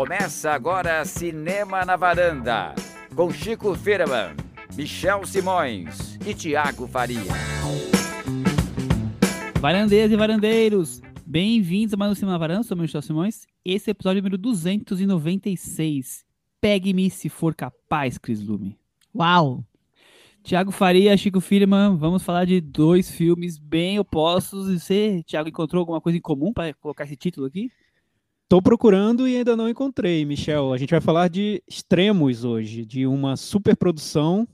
Começa agora Cinema na Varanda, com Chico Firman, Michel Simões e Tiago Faria. Varandeiras e varandeiros, bem-vindos a mais um Cinema na Varanda, sou o Michel Simões. Esse é o episódio número 296. Pegue-me se for capaz, Cris Lume. Uau! Tiago Faria, Chico Firman, vamos falar de dois filmes bem opostos. E você, Tiago, encontrou alguma coisa em comum para colocar esse título aqui? Estou procurando e ainda não encontrei, Michel. A gente vai falar de extremos hoje, de uma superprodução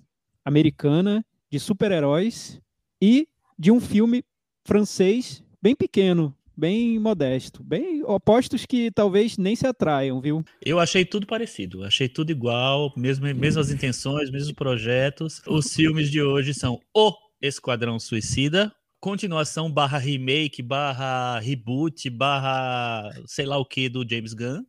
americana de super-heróis e de um filme francês bem pequeno, bem modesto, bem opostos que talvez nem se atraiam, viu? Eu achei tudo parecido, achei tudo igual, mesmo, mesmas intenções, mesmos projetos. Os filmes de hoje são O Esquadrão Suicida, continuação barra remake, barra reboot, barra sei lá o que do James Gunn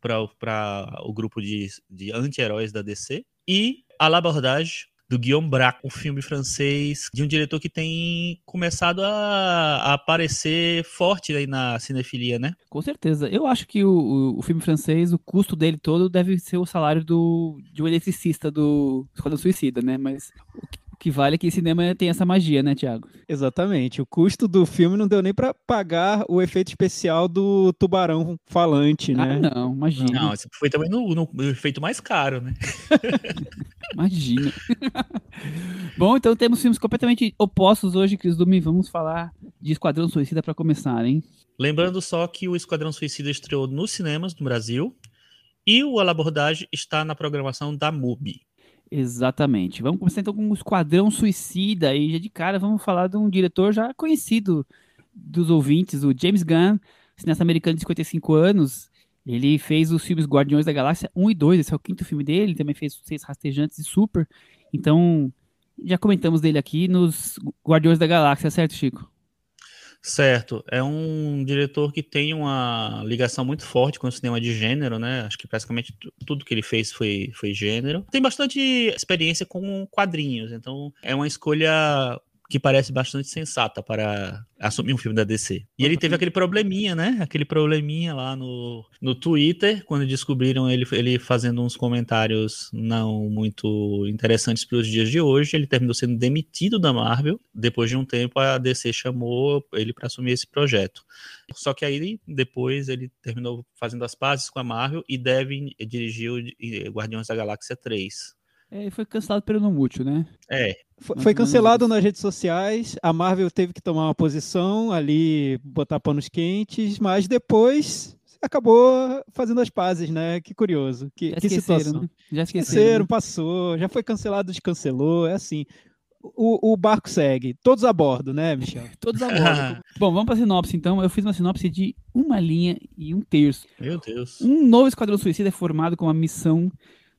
para o grupo de, de anti-heróis da DC. E A L'Abordage, do Guillaume Braque, um filme francês de um diretor que tem começado a, a aparecer forte aí na cinefilia, né? Com certeza. Eu acho que o, o, filme francês, o custo dele todo deve ser o salário do, de um eletricista do Esquadrão Suicida, né? Mas o que, vale é que cinema tem essa magia, né, Thiago? Exatamente. O custo do filme não deu nem para pagar o efeito especial do tubarão falante, ah, né? não, imagina. Não, esse foi também no, no, no efeito mais caro, né? imagina. Bom, então temos filmes completamente opostos hoje, Cris Dumi. Vamos falar de Esquadrão Suicida para começar, hein? Lembrando só que o Esquadrão Suicida estreou nos cinemas no Brasil e o Alabordage está na programação da MUBI. Exatamente. Vamos começar então com o Esquadrão Suicida. E já de cara vamos falar de um diretor já conhecido dos ouvintes, o James Gunn, cineasta americano de 55 anos. Ele fez os filmes Guardiões da Galáxia 1 e 2, esse é o quinto filme dele. Ele também fez Seis Rastejantes e Super. Então, já comentamos dele aqui nos Guardiões da Galáxia, certo, Chico? Certo, é um diretor que tem uma ligação muito forte com o cinema de gênero, né? Acho que praticamente tudo que ele fez foi, foi gênero. Tem bastante experiência com quadrinhos, então é uma escolha que parece bastante sensata para assumir um filme da DC. E ele teve aquele probleminha, né? Aquele probleminha lá no, no Twitter, quando descobriram ele, ele fazendo uns comentários não muito interessantes para os dias de hoje. Ele terminou sendo demitido da Marvel. Depois de um tempo, a DC chamou ele para assumir esse projeto. Só que aí, depois, ele terminou fazendo as pazes com a Marvel e deve dirigir o Guardiões da Galáxia 3. É, foi cancelado pelo não né? É. Foi, foi cancelado nas redes sociais, a Marvel teve que tomar uma posição ali, botar panos quentes, mas depois acabou fazendo as pazes, né? Que curioso. Que, já que situação. Né? Já esqueceram, esqueceram né? passou, já foi cancelado, descancelou, é assim. O, o, barco segue. Todos a bordo, né, Michel? Todos a bordo. Bom, vamos para a sinopse então. Eu fiz uma sinopse de uma linha e um terço. Meu Deus. Um novo esquadrão suicida é formado com uma missão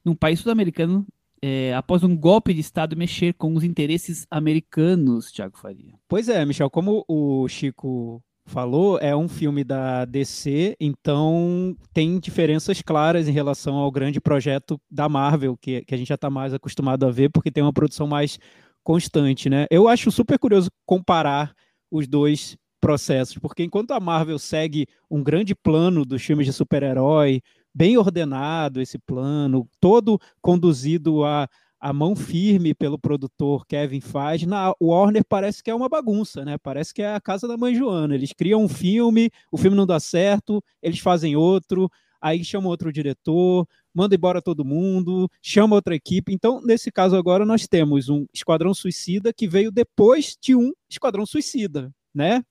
num país sul-americano é, após um golpe de Estado mexer com os interesses americanos, Thiago Faria. Pois é, Michel, como o Chico falou, é um filme da DC, então tem diferenças claras em relação ao grande projeto da Marvel, que, que a gente já está mais acostumado a ver, porque tem uma produção mais constante, né? Eu acho super curioso comparar os dois processos, porque enquanto a Marvel segue um grande plano dos filmes de super-herói, bem ordenado esse plano, todo conduzido a, a mão firme pelo produtor Kevin Feige. Na Warner parece que é uma bagunça, né? Parece que é a casa da mãe Joana. Eles criam um filme, o filme não dá certo, eles fazem outro, aí chamam outro diretor, manda embora todo mundo, chama outra equipe. Então, nesse caso agora, nós temos um Esquadrão Suicida que veio depois de um Esquadrão Suicida. Né?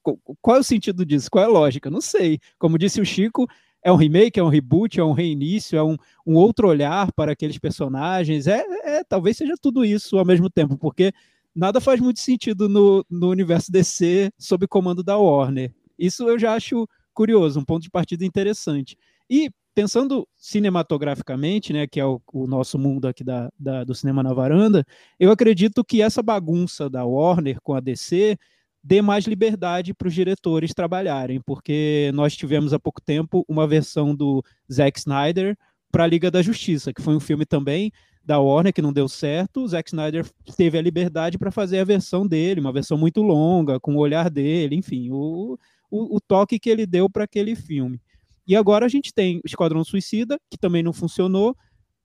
Qual é o sentido disso? Qual é a lógica? Não sei. Como disse o Chico, é um remake, é um reboot, é um reinício, é um, um outro olhar para aqueles personagens. É, é, talvez seja tudo isso ao mesmo tempo, porque nada faz muito sentido no, no universo DC sob comando da Warner. Isso eu já acho curioso, um ponto de partida interessante. E pensando cinematograficamente, né, que é o, o nosso mundo aqui da, da, do cinema na varanda, eu acredito que essa bagunça da Warner com a DC dê mais liberdade para os diretores trabalharem, porque nós tivemos há pouco tempo uma versão do Zack Snyder para a Liga da Justiça, que foi um filme também da Warner que não deu certo. O Zack Snyder teve a liberdade para fazer a versão dele, uma versão muito longa, com o olhar dele, enfim, o, o, o toque que ele deu para aquele filme. E agora a gente tem Esquadrão Suicida, que também não funcionou,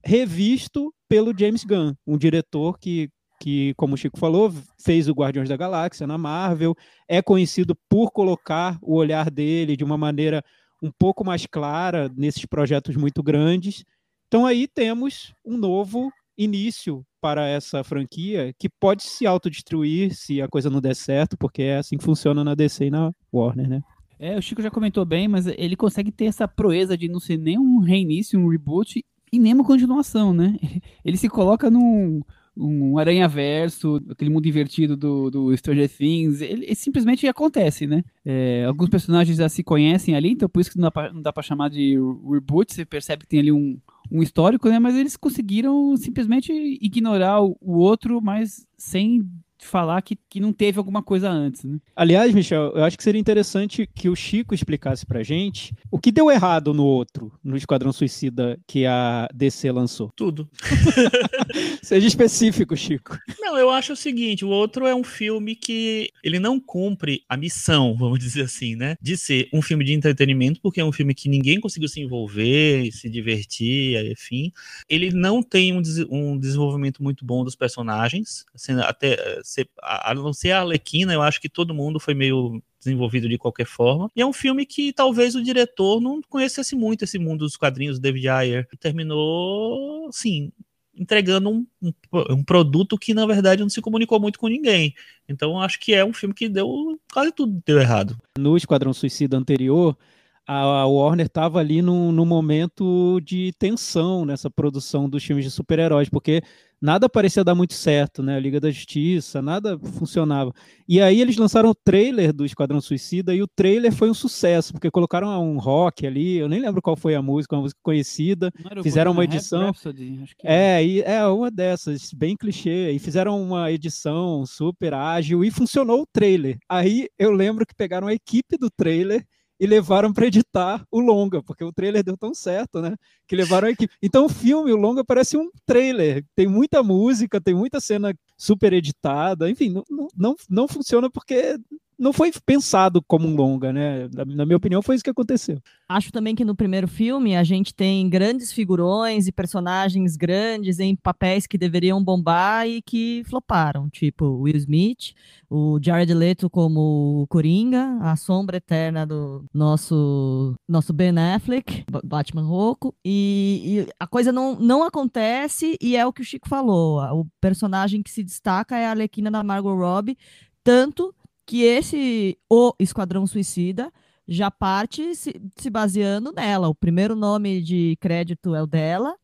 revisto pelo James Gunn, um diretor que, que, como o Chico falou, fez o Guardiões da Galáxia na Marvel, é conhecido por colocar o olhar dele de uma maneira um pouco mais clara nesses projetos muito grandes. Então aí temos um novo início para essa franquia que pode se autodestruir se a coisa não der certo, porque é assim que funciona na DC e na Warner, né? É, o Chico já comentou bem, mas ele consegue ter essa proeza de não ser nem um reinício, um reboot e nem uma continuação, né? Ele se coloca num um aranha-verso, aquele mundo invertido do, do Stranger Things, ele, ele simplesmente acontece, né? É, alguns personagens já se conhecem ali, então por isso que não dá pra, não dá pra chamar de reboot, você percebe que tem ali um, um histórico, né? Mas eles conseguiram simplesmente ignorar o, o outro, mas sem falar que, que não teve alguma coisa antes. Né? Aliás, Michel, eu acho que seria interessante que o Chico explicasse pra gente o que deu errado no outro, no Esquadrão Suicida que a DC lançou. Tudo. Seja específico, Chico. Não, eu acho o seguinte, o outro é um filme que ele não cumpre a missão, vamos dizer assim, né? De ser um filme de entretenimento, porque é um filme que ninguém conseguiu se envolver, se divertir, enfim. Ele não tem um, um desenvolvimento muito bom dos personagens, assim, até a não ser a Arlequina, eu acho que todo mundo foi meio desenvolvido de qualquer forma. E é um filme que talvez o diretor não conhecesse muito esse mundo dos quadrinhos do David Ayer. Terminou, sim, entregando um, um, um, produto que na verdade não se comunicou muito com ninguém. Então acho que é um filme que deu quase tudo deu errado. No Esquadrão Suicida anterior, a Warner estava ali num, num momento de tensão nessa produção dos filmes de super-heróis, porque nada parecia dar muito certo, né? A Liga da Justiça, nada funcionava. E aí eles lançaram o trailer do Esquadrão Suicida e o trailer foi um sucesso, porque colocaram um rock ali, eu nem lembro qual foi a música, uma música conhecida, fizeram uma edição. Rhapsody, é, e, é uma dessas, bem clichê, e fizeram uma edição super ágil e funcionou o trailer. Aí eu lembro que pegaram a equipe do trailer e levaram para editar o longa, porque o trailer deu tão certo, né? Que levaram a equipe. Então o filme, o longa, parece um trailer. Tem muita música, tem muita cena super editada, enfim, não, não, não funciona porque não foi pensado como um longa, né? Na minha opinião, foi isso que aconteceu. Acho também que no primeiro filme a gente tem grandes figurões e personagens grandes em papéis que deveriam bombar e que floparam, tipo Will Smith, o Jared Leto como Coringa, a sombra eterna do nosso nosso Ben Affleck, Batman Roco, e, e a coisa não, não acontece e é o que o Chico falou, o personagem que se destaca é a Arlequina da Margot Robbie, tanto que esse O Esquadrão Suicida já parte se, se baseando nela. O primeiro nome de crédito é o dela.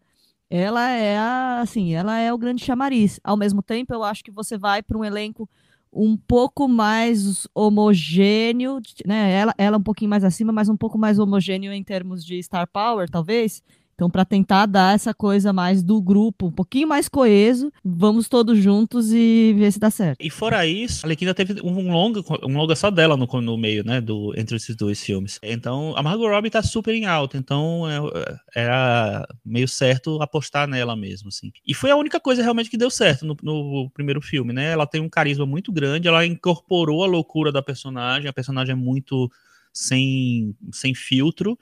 Ela é a, assim, ela é o grande chamariz. Ao mesmo tempo, eu acho que você vai para um elenco um pouco mais homogêneo, né? Ela, ela um pouquinho mais acima, mas um pouco mais homogêneo em termos de star power, talvez. Então, para tentar dar essa coisa mais do grupo, um pouquinho mais coeso, vamos todos juntos e ver se dá certo. E fora isso, a Alequina teve um longa, um longa só dela no, no meio, né, do, entre esses dois filmes. Então, a Margot Robbie tá super em alta, então é, era meio certo apostar nela mesmo, assim. E foi a única coisa realmente que deu certo no, no primeiro filme, né? Ela tem um carisma muito grande, ela incorporou a loucura da personagem, a personagem é muito sem, sem filtro,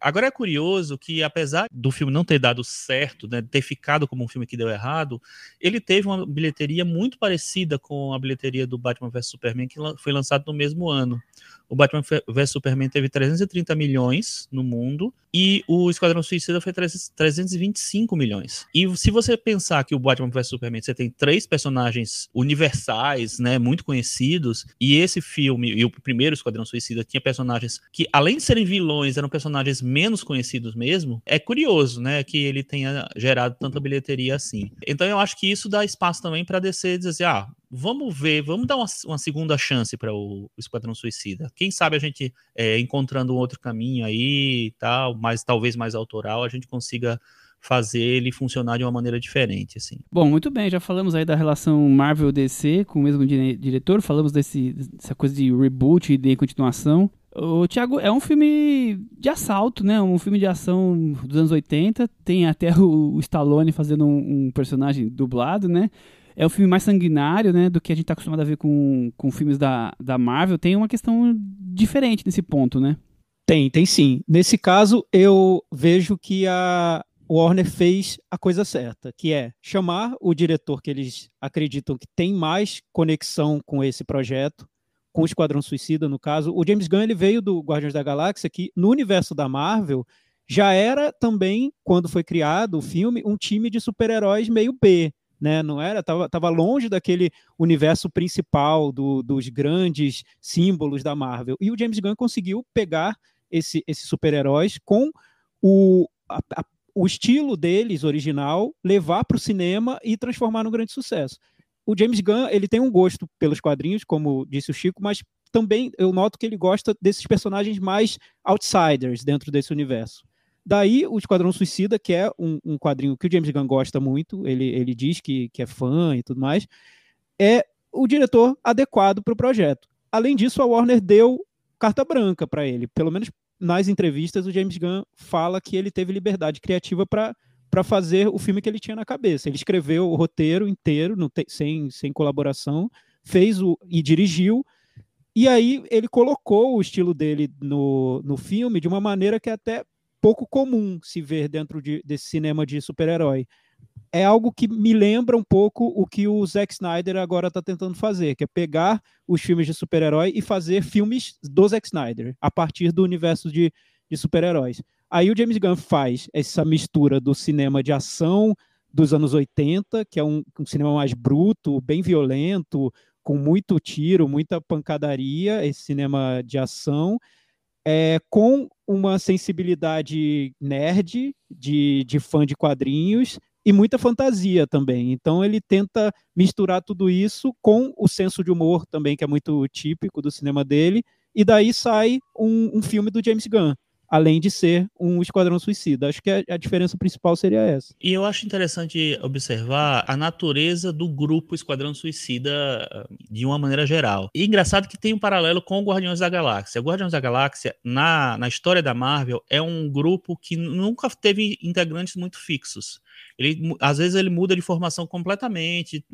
Agora é curioso que, apesar do filme não ter dado certo, né, ter ficado como um filme que deu errado, ele teve uma bilheteria muito parecida com a bilheteria do Batman vs Superman, que foi lançado no mesmo ano o Batman vs Superman teve 330 milhões no mundo e o Esquadrão Suicida foi 325 milhões. E se você pensar que o Batman vs Superman você tem três personagens universais, né, muito conhecidos, e esse filme e o primeiro Esquadrão Suicida tinha personagens que além de serem vilões, eram personagens menos conhecidos mesmo, é curioso, né, que ele tenha gerado tanta bilheteria assim. Então eu acho que isso dá espaço também para DC dizer assim, ah, vamos ver, vamos dar uma, uma segunda chance para o, Esquadrão Suicida. Quem sabe a gente, é, encontrando um outro caminho aí tal, mas talvez mais autoral, a gente consiga fazer ele funcionar de uma maneira diferente, assim. Bom, muito bem, já falamos aí da relação Marvel-DC com o mesmo diretor, falamos desse, dessa coisa de reboot e de continuação. O Thiago é um filme de assalto, né? Um filme de ação dos anos 80. Tem até o, o Stallone fazendo um, um personagem dublado, né? É um filme mais sanguinário, né, do que a gente está acostumado a ver com, com filmes da, da Marvel, tem uma questão diferente nesse ponto, né? Tem, tem sim. Nesse caso, eu vejo que a Warner fez a coisa certa, que é chamar o diretor que eles acreditam que tem mais conexão com esse projeto, com o Esquadrão Suicida, no caso. O James Gunn ele veio do Guardiões da Galáxia, que no universo da Marvel já era também, quando foi criado o filme, um time de super-heróis meio B. Né, não era, tava, tava longe daquele universo principal do, dos grandes símbolos da Marvel. E o James Gunn conseguiu pegar esse, esses super-heróis com o, a, a, o estilo deles original, levar para o cinema e transformar num grande sucesso. O James Gunn ele tem um gosto pelos quadrinhos, como disse o Chico, mas também eu noto que ele gosta desses personagens mais outsiders dentro desse universo. Daí o Esquadrão Suicida, que é um, um quadrinho que o James Gunn gosta muito, ele, ele diz que, que é fã e tudo mais, é o diretor adequado para o projeto. Além disso, a Warner deu carta branca para ele. Pelo menos nas entrevistas, o James Gunn fala que ele teve liberdade criativa para fazer o filme que ele tinha na cabeça. Ele escreveu o roteiro inteiro, te, sem, sem colaboração, fez o e dirigiu. E aí ele colocou o estilo dele no, no filme de uma maneira que é até pouco comum se ver dentro de, desse cinema de super-herói. É algo que me lembra um pouco o que o Zack Snyder agora está tentando fazer, que é pegar os filmes de super-herói e fazer filmes do Zack Snyder, a partir do universo de, de super-heróis. Aí o James Gunn faz essa mistura do cinema de ação dos anos 80, que é um, um cinema mais bruto, bem violento, com muito tiro, muita pancadaria, esse cinema de ação, é, com uma sensibilidade nerd, de, de fã de quadrinhos, e muita fantasia também. Então ele tenta misturar tudo isso com o senso de humor também, que é muito típico do cinema dele, e daí sai um, um filme do James Gunn além de ser um esquadrão suicida. Acho que a, diferença principal seria essa. E eu acho interessante observar a natureza do grupo Esquadrão Suicida ah, de uma maneira geral. E engraçado que tem um paralelo com o Guardiões da Galáxia. O Guardiões da Galáxia, na, na história da Marvel, é um grupo que nunca teve integrantes muito fixos. Ele, às vezes ele muda de formação completamente,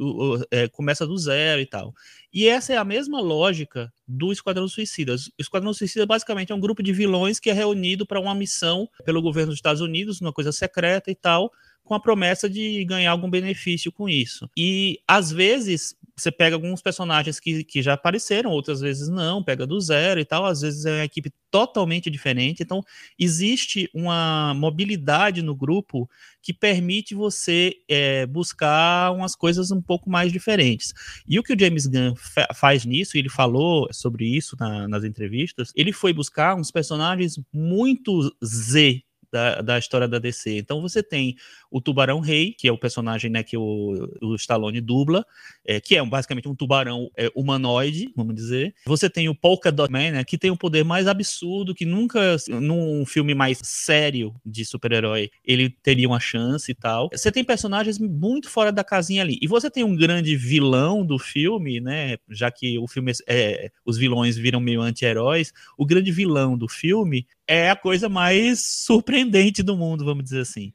é, começa do zero e tal. E essa é a mesma lógica do Esquadrão Suicida. O Esquadrão Suicida basicamente é um grupo de vilões que é reunido para uma missão pelo governo dos Estados Unidos, uma coisa secreta e tal, com a promessa de ganhar algum benefício com isso. E às vezes você pega alguns personagens que, que já apareceram, outras vezes não, pega do zero e tal, às vezes é uma equipe totalmente diferente. Então, existe uma mobilidade no grupo que permite você é, buscar umas coisas um pouco mais diferentes. E o que o James Gunn fa faz nisso, ele falou sobre isso na, nas entrevistas, ele foi buscar uns personagens muito Z da, da história da DC. Então você tem o Tubarão Rei, que é o personagem né, que o, o Stallone dubla, é, que é um, basicamente um tubarão é, humanoide, vamos dizer. Você tem o Polka Dot Man, né, que tem um poder mais absurdo, que nunca, num filme mais sério de super-herói, ele teria uma chance e tal. Você tem personagens muito fora da casinha ali. E você tem um grande vilão do filme, né, já que o filme, é, os vilões viram meio anti-heróis, o grande vilão do filme é a coisa mais surpreendente do mundo, vamos dizer assim.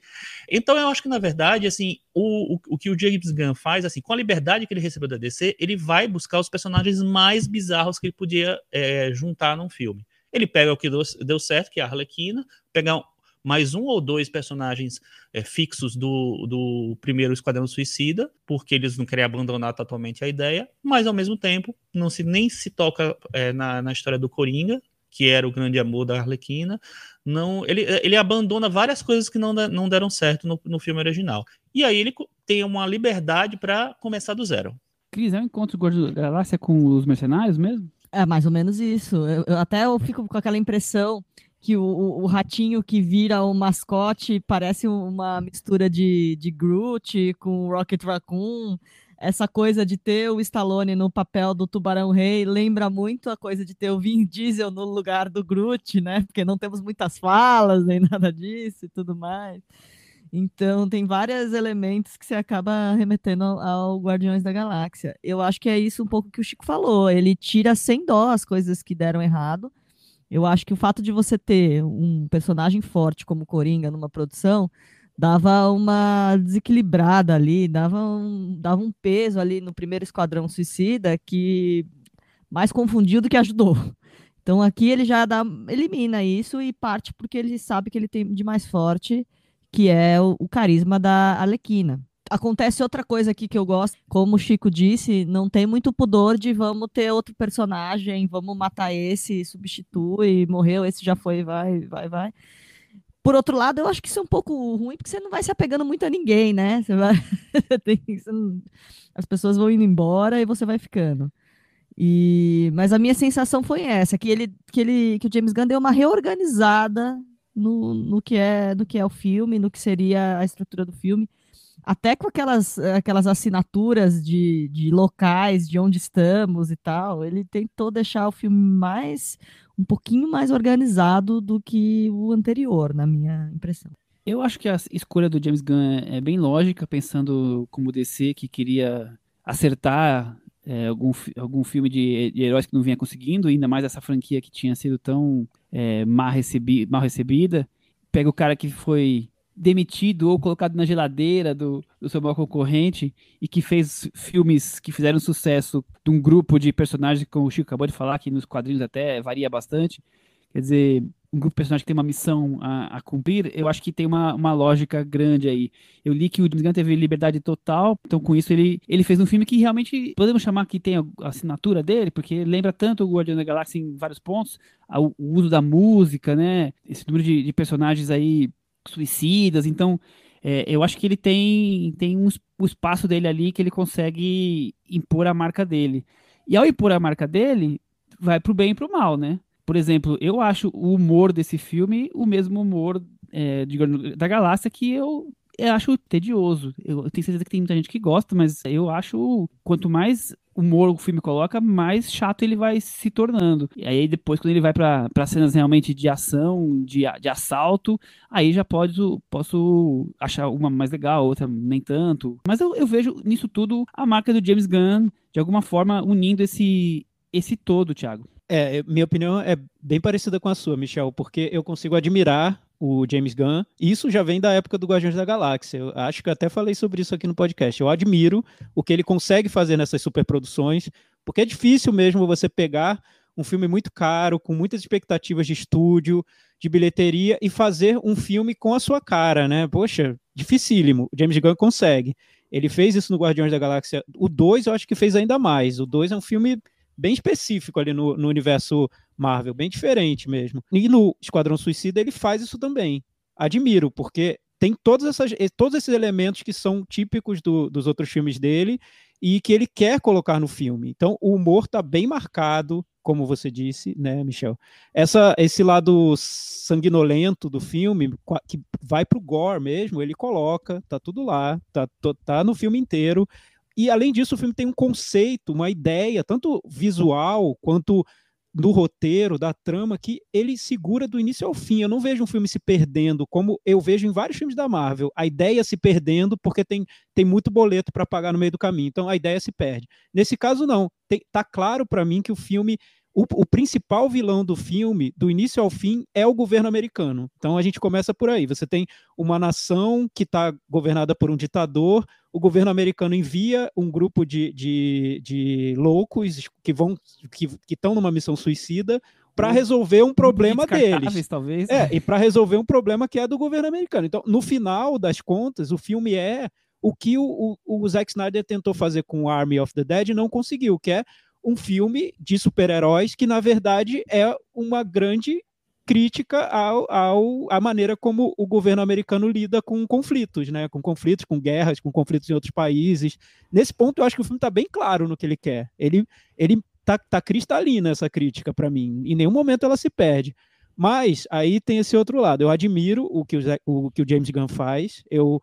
Então eu acho que, na verdade, assim, o, o, o, que o James Gunn faz, assim, com a liberdade que ele recebeu da DC, ele vai buscar os personagens mais bizarros que ele podia é, juntar num filme. Ele pega o que deu, deu certo, que é a Arlequina, pegar mais um ou dois personagens é, fixos do, do primeiro Esquadrão Suicida, porque eles não querem abandonar totalmente a ideia, mas ao mesmo tempo não se nem se toca é, na, na história do Coringa, que era o grande amor da Arlequina, não, ele, ele abandona várias coisas que não, não deram certo no, no filme original. E aí ele tem uma liberdade para começar do zero. Cris, é um encontro da Galáxia com os mercenários mesmo? É mais ou menos isso. Eu, eu, até eu fico com aquela impressão que o, o, o, ratinho que vira o mascote parece uma mistura de, de Groot com o Rocket Raccoon essa coisa de ter o Stallone no papel do Tubarão Rei lembra muito a coisa de ter o Vin Diesel no lugar do Groot, né? Porque não temos muitas falas nem nada disso e tudo mais. Então tem vários elementos que você acaba remetendo ao, Guardiões da Galáxia. Eu acho que é isso um pouco que o Chico falou. Ele tira sem dó as coisas que deram errado. Eu acho que o fato de você ter um personagem forte como Coringa numa produção dava uma desequilibrada ali, dava um, dava um peso ali no primeiro Esquadrão Suicida que mais confundiu do que ajudou. Então aqui ele já dá, elimina isso e parte porque ele sabe que ele tem de mais forte, que é o, o carisma da Alequina. Acontece outra coisa aqui que eu gosto, como o Chico disse, não tem muito pudor de vamos ter outro personagem, vamos matar esse, substitui, morreu, esse já foi, vai, vai, vai. Por outro lado, eu acho que isso é um pouco ruim, porque você não vai se apegando muito a ninguém, né? Você vai... As pessoas vão indo embora e você vai ficando. E, mas a minha sensação foi essa, que ele, que ele, que o James Gunn deu uma reorganizada no, no que é, no que é o filme, no que seria a estrutura do filme, até com aquelas, aquelas assinaturas de, de locais, de onde estamos e tal. Ele tentou deixar o filme mais um pouquinho mais organizado do que o anterior, na minha impressão. Eu acho que a escolha do James Gunn é bem lógica, pensando como DC que queria acertar é, algum, algum filme de, de, heróis que não vinha conseguindo, ainda mais essa franquia que tinha sido tão é, mal, recebi, mal recebida. Pega o cara que foi demitido ou colocado na geladeira do, do seu maior concorrente e que fez filmes que fizeram sucesso de um grupo de personagens, como o Chico acabou de falar, que nos quadrinhos até varia bastante. Quer dizer, um grupo de personagens que tem uma missão a, a, cumprir, eu acho que tem uma, uma lógica grande aí. Eu li que o James Gunn teve liberdade total, então com isso ele, ele fez um filme que realmente podemos chamar que tem a assinatura dele, porque lembra tanto o Guardião da Galáxia em vários pontos, o, uso da música, né? Esse número de, de personagens aí suicidas, então é, eu acho que ele tem, tem um, o espaço dele ali que ele consegue impor a marca dele. E ao impor a marca dele, vai pro bem e pro mal, né? Por exemplo, eu acho o humor desse filme o mesmo humor é, de, da Galáxia que eu, eu acho tedioso. Eu, tenho certeza que tem muita gente que gosta, mas eu acho quanto mais humor o filme coloca, mais chato ele vai se tornando. E aí depois, quando ele vai para cenas realmente de ação, de, de assalto, aí já pode, posso achar uma mais legal, outra nem tanto. Mas eu, eu vejo nisso tudo a marca do James Gunn, de alguma forma, unindo esse, esse todo, Thiago. É, minha opinião é bem parecida com a sua, Michel, porque eu consigo admirar o James Gunn. Isso já vem da época do Guardiões da Galáxia. Eu acho que até falei sobre isso aqui no podcast. Eu admiro o que ele consegue fazer nessas superproduções, porque é difícil mesmo você pegar um filme muito caro, com muitas expectativas de estúdio, de bilheteria, e fazer um filme com a sua cara, né? Poxa, dificílimo. O James Gunn consegue. Ele fez isso no Guardiões da Galáxia. O 2 eu acho que fez ainda mais. O 2 é um filme bem específico ali no, no universo Marvel, bem diferente mesmo. E no Esquadrão Suicida ele faz isso também. Admiro, porque tem todas essas, todos esses elementos que são típicos do, dos outros filmes dele e que ele quer colocar no filme. Então, o humor está bem marcado, como você disse, né, Michel? Essa, esse lado sanguinolento do filme, que vai para o gore mesmo, ele coloca, tá tudo lá, tá, tá no filme inteiro. E além disso, o filme tem um conceito, uma ideia, tanto visual quanto do roteiro, da trama, que ele segura do início ao fim. Eu não vejo um filme se perdendo, como eu vejo em vários filmes da Marvel. A ideia se perdendo porque tem, tem muito boleto para pagar no meio do caminho. Então a ideia se perde. Nesse caso, não. Tem, tá claro para mim que o filme o, o, principal vilão do filme, do início ao fim, é o governo americano. Então a gente começa por aí. Você tem uma nação que está governada por um ditador, o governo americano envia um grupo de, de, de loucos que vão que estão numa missão suicida para resolver um problema deles. Talvez, é, e para resolver um problema que é do governo americano. Então, no final das contas, o filme é o que o, o, o Zack Snyder tentou fazer com Army of the Dead e não conseguiu, que é um filme de super-heróis que, na verdade, é uma grande crítica ao, ao, à maneira como o governo americano lida com conflitos, né? Com conflitos, com guerras, com conflitos em outros países. Nesse ponto, eu acho que o filme está bem claro no que ele quer. Ele, ele tá, tá cristalina essa crítica para mim. Em nenhum momento ela se perde. Mas aí tem esse outro lado. Eu admiro o que o, o, que o James Gunn faz. Eu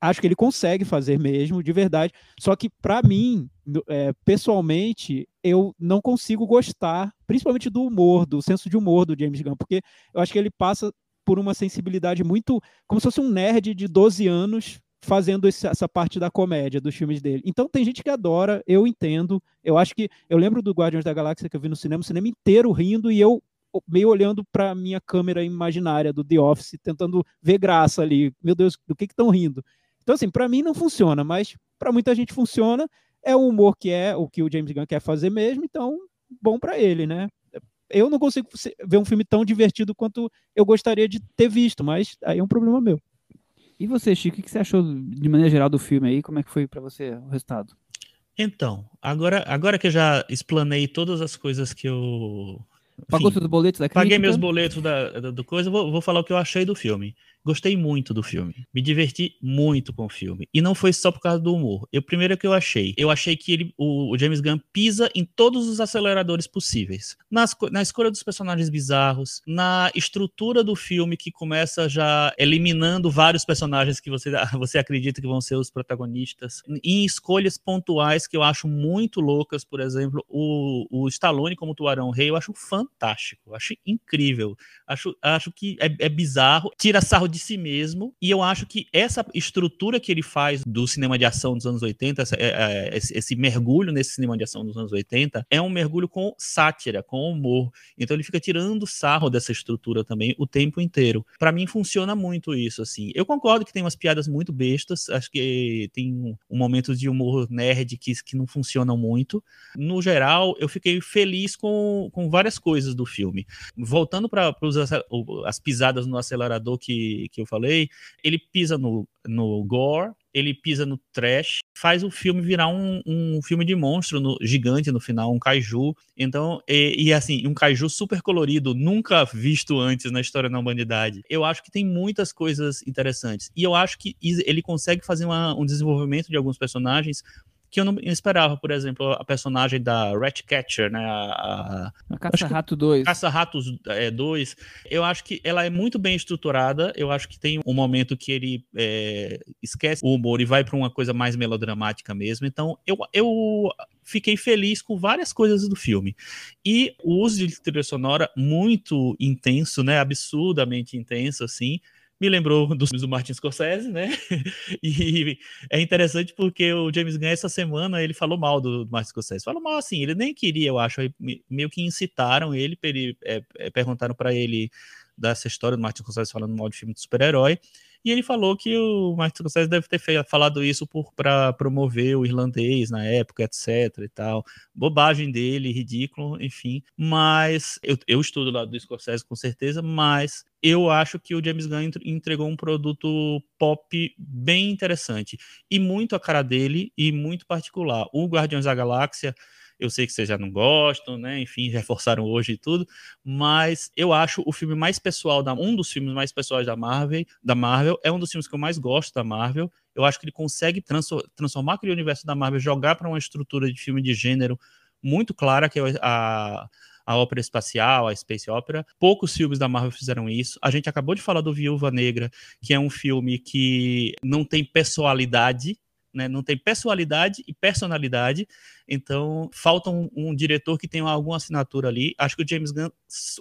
acho que ele consegue fazer mesmo, de verdade. Só que, para mim, é, pessoalmente, eu não consigo gostar, principalmente do humor, do senso de humor do James Gunn, porque eu acho que ele passa por uma sensibilidade muito. como se fosse um nerd de 12 anos fazendo essa parte da comédia dos filmes dele. Então tem gente que adora, eu entendo. Eu acho que. Eu lembro do Guardiões da Galáxia que eu vi no cinema, o cinema inteiro rindo e eu meio olhando para minha câmera imaginária do The Office, tentando ver graça ali. Meu Deus, do que estão rindo? Então, assim, para mim não funciona, mas para muita gente funciona. É o humor que é o que o James Gunn quer fazer mesmo, então bom para ele, né? eu não consigo ver um filme tão divertido quanto eu gostaria de ter visto, mas aí é um problema meu. E você, Chico, o que você achou de maneira geral do filme aí? Como é que foi para você o resultado? Então, agora, agora que eu já explanei todas as coisas que eu. Pagou seus boletos da crítica? Paguei meus boletos da, da, do coisa, vou, vou falar o que eu achei do filme. Gostei muito do filme. Me diverti muito com o filme. E não foi só por causa do humor. Eu primeiro que eu achei, eu achei que ele, o, o James Gunn pisa em todos os aceleradores possíveis. Nas, na escolha dos personagens bizarros, na estrutura do filme que começa já eliminando vários personagens que você, você acredita que vão ser os protagonistas, em escolhas pontuais que eu acho muito loucas, por exemplo, o, o Stallone como Tuarão Rei, eu acho fantástico, eu acho incrível. Acho, acho que é, é bizarro, tira sarro de si mesmo. E eu acho que essa estrutura que ele faz do cinema de ação dos anos 80, essa, é, é, esse, esse, mergulho nesse cinema de ação dos anos 80, é um mergulho com sátira, com humor. Então ele fica tirando sarro dessa estrutura também o tempo inteiro. Para mim funciona muito isso, assim. Eu concordo que tem umas piadas muito bestas, acho que tem um, momento de humor nerd que, que não funcionam muito. No geral, eu fiquei feliz com, com várias coisas do filme. Voltando para as pisadas no acelerador que que, eu falei, ele pisa no, no gore, ele pisa no trash, faz o filme virar um, um filme de monstro no, gigante no final, um kaiju. Então, e, e, assim, um kaiju super colorido, nunca visto antes na história da humanidade. Eu acho que tem muitas coisas interessantes. E eu acho que ele consegue fazer uma, um desenvolvimento de alguns personagens que eu não esperava, por exemplo, a personagem da Ratcatcher, né? A, a Caça-Rato 2. Caça-Ratos 2. É, eu acho que ela é muito bem estruturada. Eu acho que tem um momento que ele é, esquece o humor e vai para uma coisa mais melodramática mesmo. Então, eu, eu fiquei feliz com várias coisas do filme. E o uso de trilha sonora muito intenso, né? Absurdamente intenso, assim me lembrou dos filmes do Martin Scorsese, né? e é interessante porque o James Gunn, essa semana, ele falou mal do, Martin Scorsese. Falou mal assim, ele nem queria, eu acho. Meio que incitaram ele, ele é, é, perguntaram para ele dessa história do Martin Scorsese falando mal de filme de super-herói. E ele falou que o Martin Scorsese deve ter feito, falado isso para promover o irlandês na época, etc e tal. Bobagem dele, ridículo, enfim. Mas eu, eu estudo lá do Scorsese com certeza, mas eu acho que o James Gunn entregou um produto pop bem interessante e muito a cara dele e muito particular. O Guardiões da Galáxia eu sei que vocês já não gostam, né? Enfim, reforçaram hoje e tudo, mas eu acho o filme mais pessoal da um dos filmes mais pessoais da Marvel, da Marvel, é um dos filmes que eu mais gosto da Marvel. Eu acho que ele consegue transformar aquele universo da Marvel, jogar para uma estrutura de filme de gênero muito clara, que é a a ópera espacial, a space opera. Poucos filmes da Marvel fizeram isso. A gente acabou de falar do Viúva Negra, que é um filme que não tem personalidade, né? Não tem pessoalidade e personalidade. Então, falta um, um, diretor que tenha alguma assinatura ali. Acho que o James Gunn,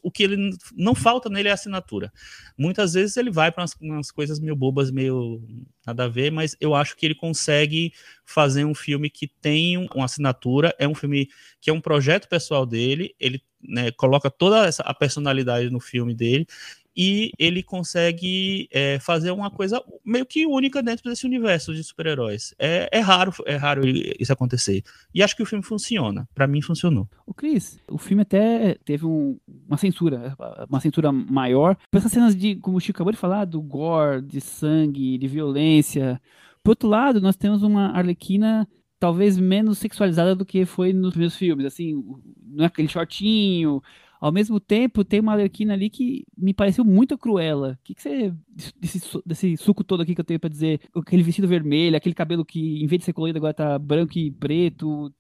o que ele não falta nele é assinatura. Muitas vezes ele vai para umas, umas, coisas meio bobas, meio nada a ver, mas eu acho que ele consegue fazer um filme que tem uma assinatura. É um filme que é um projeto pessoal dele. Ele né, coloca toda essa, a personalidade no filme dele e ele consegue é, fazer uma coisa meio que única dentro desse universo de super-heróis. É, é, raro, é raro isso acontecer. E acho que o filme funciona. Para mim funcionou. O Cris, o filme até teve um, uma censura, uma censura maior. Essas cenas de, como o Chico acabou de falar, do gore, de sangue, de violência. Por outro lado, nós temos uma Arlequina talvez menos sexualizada do que foi nos primeiros filmes. Assim, não é aquele shortinho, ao mesmo tempo, tem uma Arlequina ali que me pareceu muito cruela. O que, que você. Desse, desse suco todo aqui que eu tenho pra dizer, aquele vestido vermelho, aquele cabelo que, em vez de ser colorido, agora tá branco e preto.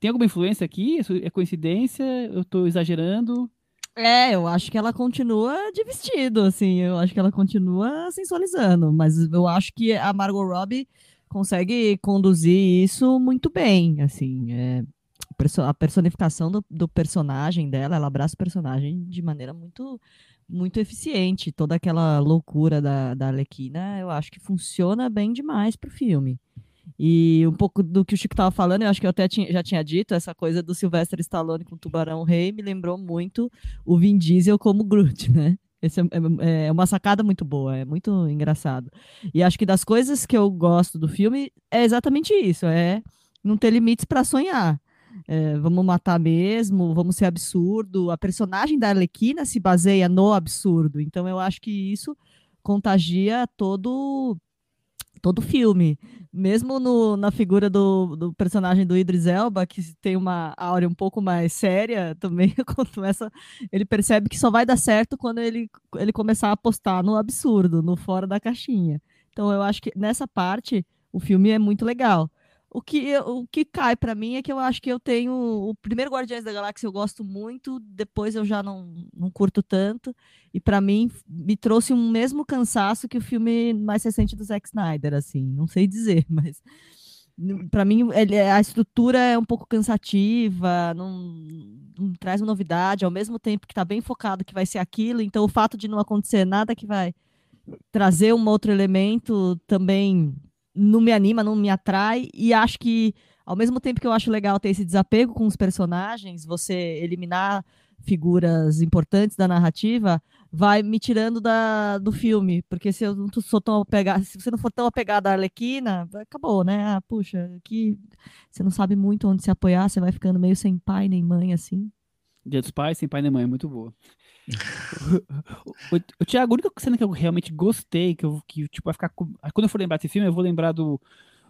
Tem alguma influência aqui? É coincidência? Eu tô exagerando? É, eu acho que ela continua de vestido, assim, eu acho que ela continua sensualizando, mas eu acho que a Margot Robbie consegue conduzir isso muito bem, assim, é, a personificação do, do, personagem dela, ela abraça o personagem de maneira muito muito eficiente. Toda aquela loucura da, da Alequina, eu acho que funciona bem demais pro filme. E um pouco do que o Chico estava falando, eu acho que eu até tinha, já tinha dito, essa coisa do Sylvester Stallone com o Tubarão Rei me lembrou muito o Vin Diesel como Groot, né? Esse é, é, é, uma sacada muito boa, é muito engraçado. E acho que das coisas que eu gosto do filme é exatamente isso, é não ter limites para sonhar. É, vamos matar mesmo, vamos ser absurdo. A personagem da Arlequina se baseia no absurdo. Então eu acho que isso contagia todo todo filme. Mesmo no, na figura do, do, personagem do Idris Elba, que tem uma áurea um pouco mais séria, também começa, ele percebe que só vai dar certo quando ele, ele começar a apostar no absurdo, no fora da caixinha. Então eu acho que nessa parte o filme é muito legal. O que, o que cai para mim é que eu acho que eu tenho. O primeiro Guardiões da Galáxia eu gosto muito, depois eu já não, não curto tanto. E para mim me trouxe um mesmo cansaço que o filme mais recente do Zack Snyder, assim. Não sei dizer, mas. Para mim, ele, a estrutura é um pouco cansativa, não, não traz uma novidade, ao mesmo tempo que está bem focado que vai ser aquilo. Então, o fato de não acontecer nada que vai trazer um outro elemento também não me anima, não me atrai, e acho que, ao mesmo tempo que eu acho legal ter esse desapego com os personagens, você eliminar figuras importantes da narrativa, vai me tirando da, do filme, porque se eu não sou tão apegado, se você não for tão apegado à Arlequina, acabou, né? Ah, puxa, que você não sabe muito onde se apoiar, você vai ficando meio sem pai nem mãe, assim. Dia dos pais, sem pai nem mãe, é muito boa. O, o, o Thiago, a única cena que eu realmente gostei, que eu que, tipo, vai ficar. Quando eu for lembrar desse filme, eu vou lembrar do,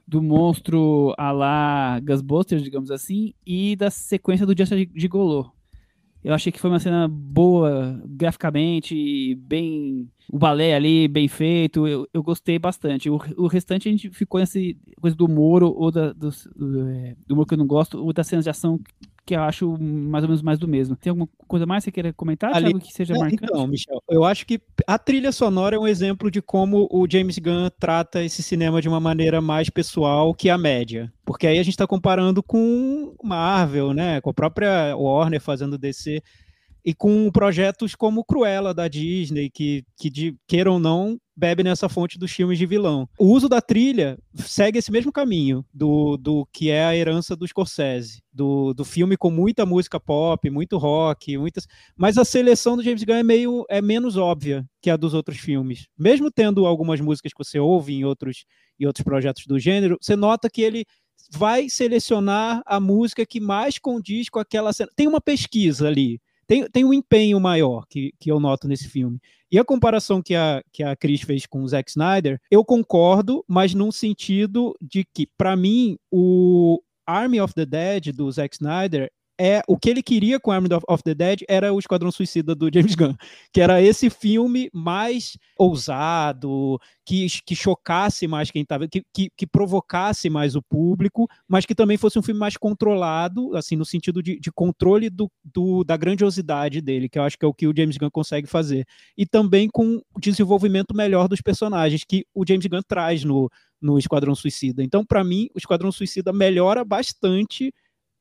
do monstro a lá Ghostbusters, digamos assim, e da sequência do Just Gigolô. Eu achei que foi uma cena boa, graficamente, bem. O balé ali, bem feito. Eu, eu gostei bastante. O, o restante a gente ficou nessa coisa do humor, ou da, do, do, é, do humor que eu não gosto, ou das cenas de ação que eu acho mais ou menos mais do mesmo. Tem alguma coisa mais que você queira comentar, Ali, Thiago, que seja é, marcante? Então, Michel, eu acho que a trilha sonora é um exemplo de como o James Gunn trata esse cinema de uma maneira mais pessoal que a média. Porque aí a gente está comparando com Marvel, né? Com a própria Warner fazendo DC e com projetos como Cruella da Disney, que, que de, queiram ou não, bebe nessa fonte dos filmes de vilão. O uso da trilha segue esse mesmo caminho do, do que é a herança do Scorsese, do, do filme com muita música pop, muito rock, muitas, mas a seleção do James Gunn é meio é menos óbvia que a dos outros filmes. Mesmo tendo algumas músicas que você ouve em outros em outros projetos do gênero, você nota que ele vai selecionar a música que mais condiz com aquela cena. Tem uma pesquisa ali tem, tem um empenho maior que, que eu noto nesse filme. E a comparação que a, que a Cris fez com o Zack Snyder, eu concordo, mas num sentido de que, para mim, o Army of the Dead do Zack Snyder é o que ele queria com Army of the Dead era o Esquadrão Suicida do James Gunn, que era esse filme mais ousado, que, que chocasse mais quem estava, que, que, que, provocasse mais o público, mas que também fosse um filme mais controlado, assim, no sentido de, de controle do, do, da grandiosidade dele, que eu acho que é o que o James Gunn consegue fazer. E também com desenvolvimento melhor dos personagens, que o James Gunn traz no, no Esquadrão Suicida. Então, para mim, o Esquadrão Suicida melhora bastante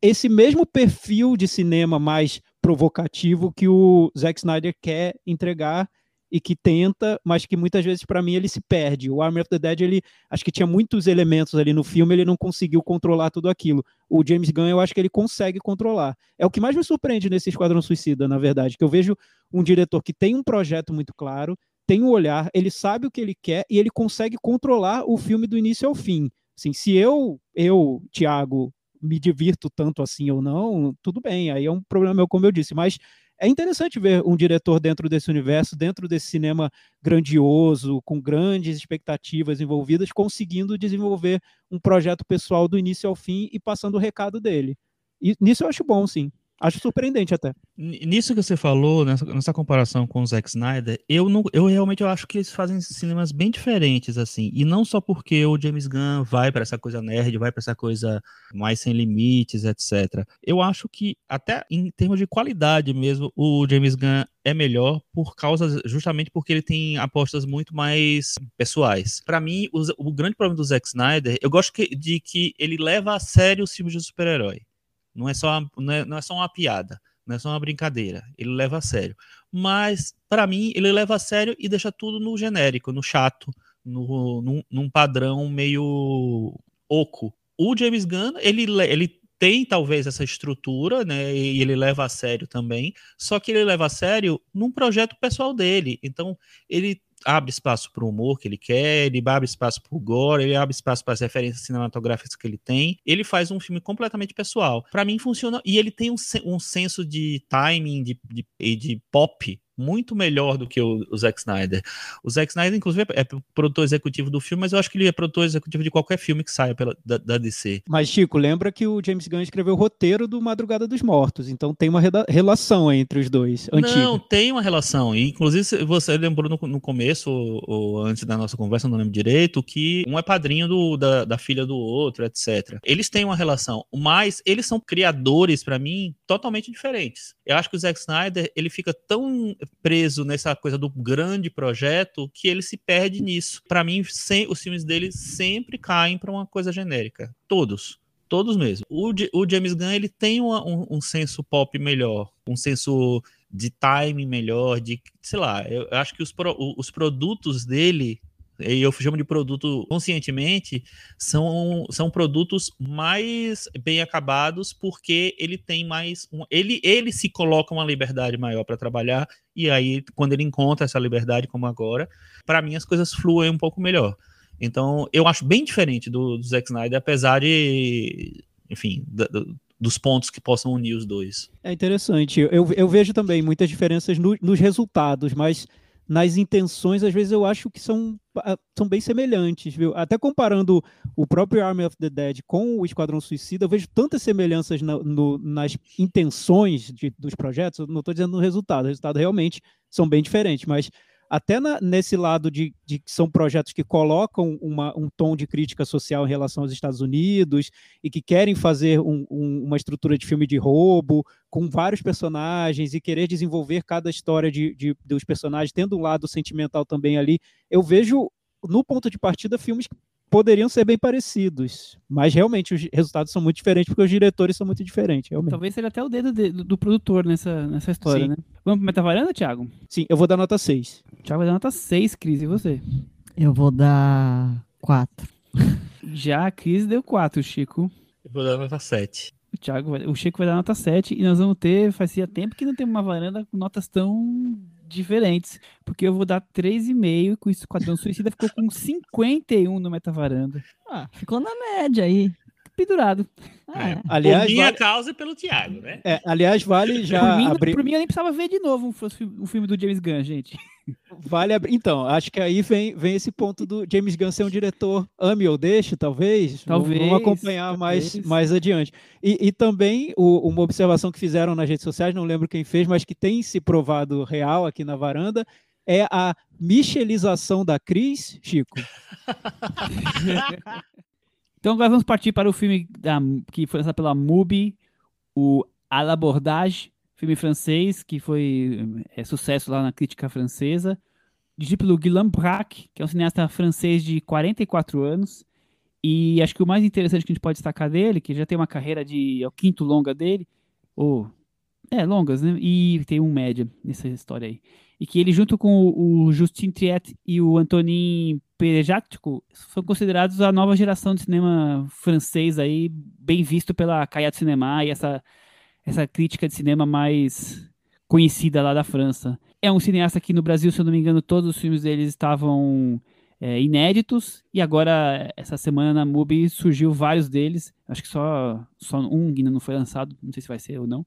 esse mesmo perfil de cinema mais provocativo que o Zack Snyder quer entregar e que tenta, mas que muitas vezes para mim ele se perde. O Army of the Dead, ele acho que tinha muitos elementos ali no filme, ele não conseguiu controlar tudo aquilo. O James Gunn, eu acho que ele consegue controlar. É o que mais me surpreende nesse Esquadrão Suicida, na verdade, que eu vejo um diretor que tem um projeto muito claro, tem um olhar, ele sabe o que ele quer e ele consegue controlar o filme do início ao fim. Assim, se eu, eu, Thiago, me divirto tanto assim ou não, tudo bem, aí é um problema meu, como eu disse, mas é interessante ver um diretor dentro desse universo, dentro desse cinema grandioso, com grandes expectativas envolvidas, conseguindo desenvolver um projeto pessoal do início ao fim e passando o recado dele. E nisso eu acho bom, sim. Acho surpreendente até. Nisso que você falou, nessa, nessa comparação com o Zack Snyder, eu, não, eu realmente eu acho que eles fazem cinemas bem diferentes, assim. E não só porque o James Gunn vai para essa coisa nerd, vai para essa coisa mais sem limites, etc. Eu acho que, até em termos de qualidade mesmo, o James Gunn é melhor por causa, justamente porque ele tem apostas muito mais pessoais. Para mim, o, o, grande problema do Zack Snyder, eu gosto que, de que ele leva a sério os filmes de super-herói. Não é só não é, não é só uma piada, não é só uma brincadeira. Ele leva a sério. Mas, para mim, ele leva a sério e deixa tudo no genérico, no chato, no, num, num padrão meio oco. O James Gunn, ele, ele tem talvez essa estrutura, né? E ele leva a sério também, só que ele leva a sério num projeto pessoal dele. Então, ele abre espaço para o humor que ele quer, ele abre espaço para o gore, ele abre espaço para as referências cinematográficas que ele tem. Ele faz um filme completamente pessoal. Para mim funciona e ele tem um, um senso de timing de, de, de pop muito melhor do que o, o, Zack Snyder. O Zack Snyder, inclusive, é produtor executivo do filme, mas eu acho que ele é produtor executivo de qualquer filme que saia pela, da, da, DC. Mas, Chico, lembra que o James Gunn escreveu o roteiro do Madrugada dos Mortos, então tem uma relação entre os dois. Antiga. Não, tem uma relação. E, inclusive, você lembrou no, no começo, ou, ou, antes da nossa conversa, não lembro direito, que um é padrinho do, da, da filha do outro, etc. Eles têm uma relação, mas eles são criadores, para mim, totalmente diferentes. Eu acho que o Zack Snyder, ele fica tão preso nessa coisa do grande projeto que ele se perde nisso. Para mim, sem, os filmes dele sempre caem para uma coisa genérica. Todos. Todos mesmo. O, o James Gunn ele tem uma, um, um senso pop melhor, um senso de timing melhor, de sei lá, eu acho que os, pro, os produtos dele e eu chamo de produto conscientemente, são, são produtos mais bem acabados porque ele tem mais. Um, ele, ele se coloca uma liberdade maior para trabalhar, e aí, quando ele encontra essa liberdade, como agora, para mim as coisas fluem um pouco melhor. Então, eu acho bem diferente do, do Zack Snyder, apesar de. Enfim, do, dos pontos que possam unir os dois. É interessante. Eu, eu vejo também muitas diferenças no, nos resultados, mas nas intenções, às vezes eu acho que são, ah, são bem semelhantes, viu? Até comparando o próprio Army of the Dead com o Esquadrão Suicida, eu vejo tantas semelhanças na, no, nas intenções de, dos projetos, eu não estou dizendo no resultado, o resultado realmente são bem diferentes, mas até na, nesse lado de, de que são projetos que colocam uma, um tom de crítica social em relação aos Estados Unidos e que querem fazer um, um, uma estrutura de filme de roubo com vários personagens e querer desenvolver cada história de, de, dos personagens, tendo um lado sentimental também ali, eu vejo no ponto de partida filmes poderiam ser bem parecidos, mas realmente os resultados são muito diferentes porque os diretores são muito diferentes, realmente. Talvez seja até o dedo de, do, do, produtor nessa, nessa história, Sim. né? Vamos pro Metavaranda, Thiago? Sim, eu vou dar nota 6. Thiago vai dar nota 6, Cris, e você? Eu vou dar 4. Já a Cris deu 4, Chico. Eu vou dar nota 7. O, Thiago vai, o Chico vai dar nota 7 e nós vamos ter, fazia tempo que não tem uma varanda com notas tão diferentes, porque eu vou dar 3,5 com o Esquadrão Suicida ficou com 51 no Metavaranda. Ah, ficou na média aí. Pendurado. Ah, é. Aliás, por minha vale... causa pelo Thiago, né? É, aliás, vale já. Por mim, abrir... por mim, eu nem precisava ver de novo um, um filme do James Gunn, gente. Vale abrir. Então, acho que aí vem, vem esse ponto do James Gunn ser um diretor ame ou deixe, talvez. Talvez. Vamos acompanhar talvez. Mais, mais adiante. E, e também o, uma observação que fizeram nas redes sociais, não lembro quem fez, mas que tem se provado real aqui na varanda, é a michelização da Cris, Chico. então agora vamos partir para o filme da, que foi lançado pela MUBI, o A l'Abordage, filme francês que foi é, sucesso lá na crítica francesa, dirigido pelo Guillaume Braque, que é um cineasta francês de 44 anos. E acho que o mais interessante que a gente pode destacar dele, que já tem uma carreira de. é o quinto longa dele, ou. É, longas, né? E tem um média nessa história aí. E que ele, junto com o Justin Triet e o Antonin Perejactico, são considerados a nova geração de cinema francês aí, bem visto pela Caia de Cinema e essa essa crítica de cinema mais conhecida lá da França. É um cineasta que no Brasil, se eu não me engano, todos os filmes deles estavam é, inéditos e agora essa semana na MUBI surgiu vários deles. Acho que só, só um ainda não foi lançado, não sei se vai ser ou não.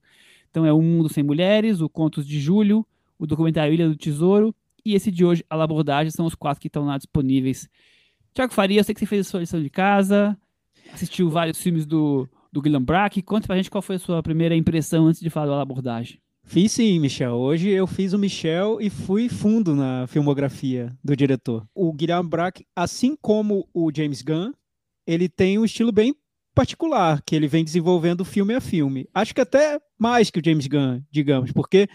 Então é o Mundo Sem Mulheres, o Contos de Julho, o documentário Ilha do Tesouro e esse de hoje, A Labordagem, são os quatro que estão lá disponíveis. Tiago Faria, eu sei que você fez a sua lição de casa, assistiu vários filmes do do Guilherme Brack. Conta pra gente qual foi a sua primeira impressão antes de falar da abordagem. Fiz sim, Michel. Hoje eu fiz o Michel e fui fundo na filmografia do diretor. O Guilherme Brack, assim como o James Gunn, ele tem um estilo bem particular que ele vem desenvolvendo filme a filme. Acho que até mais que o James Gunn, digamos, porque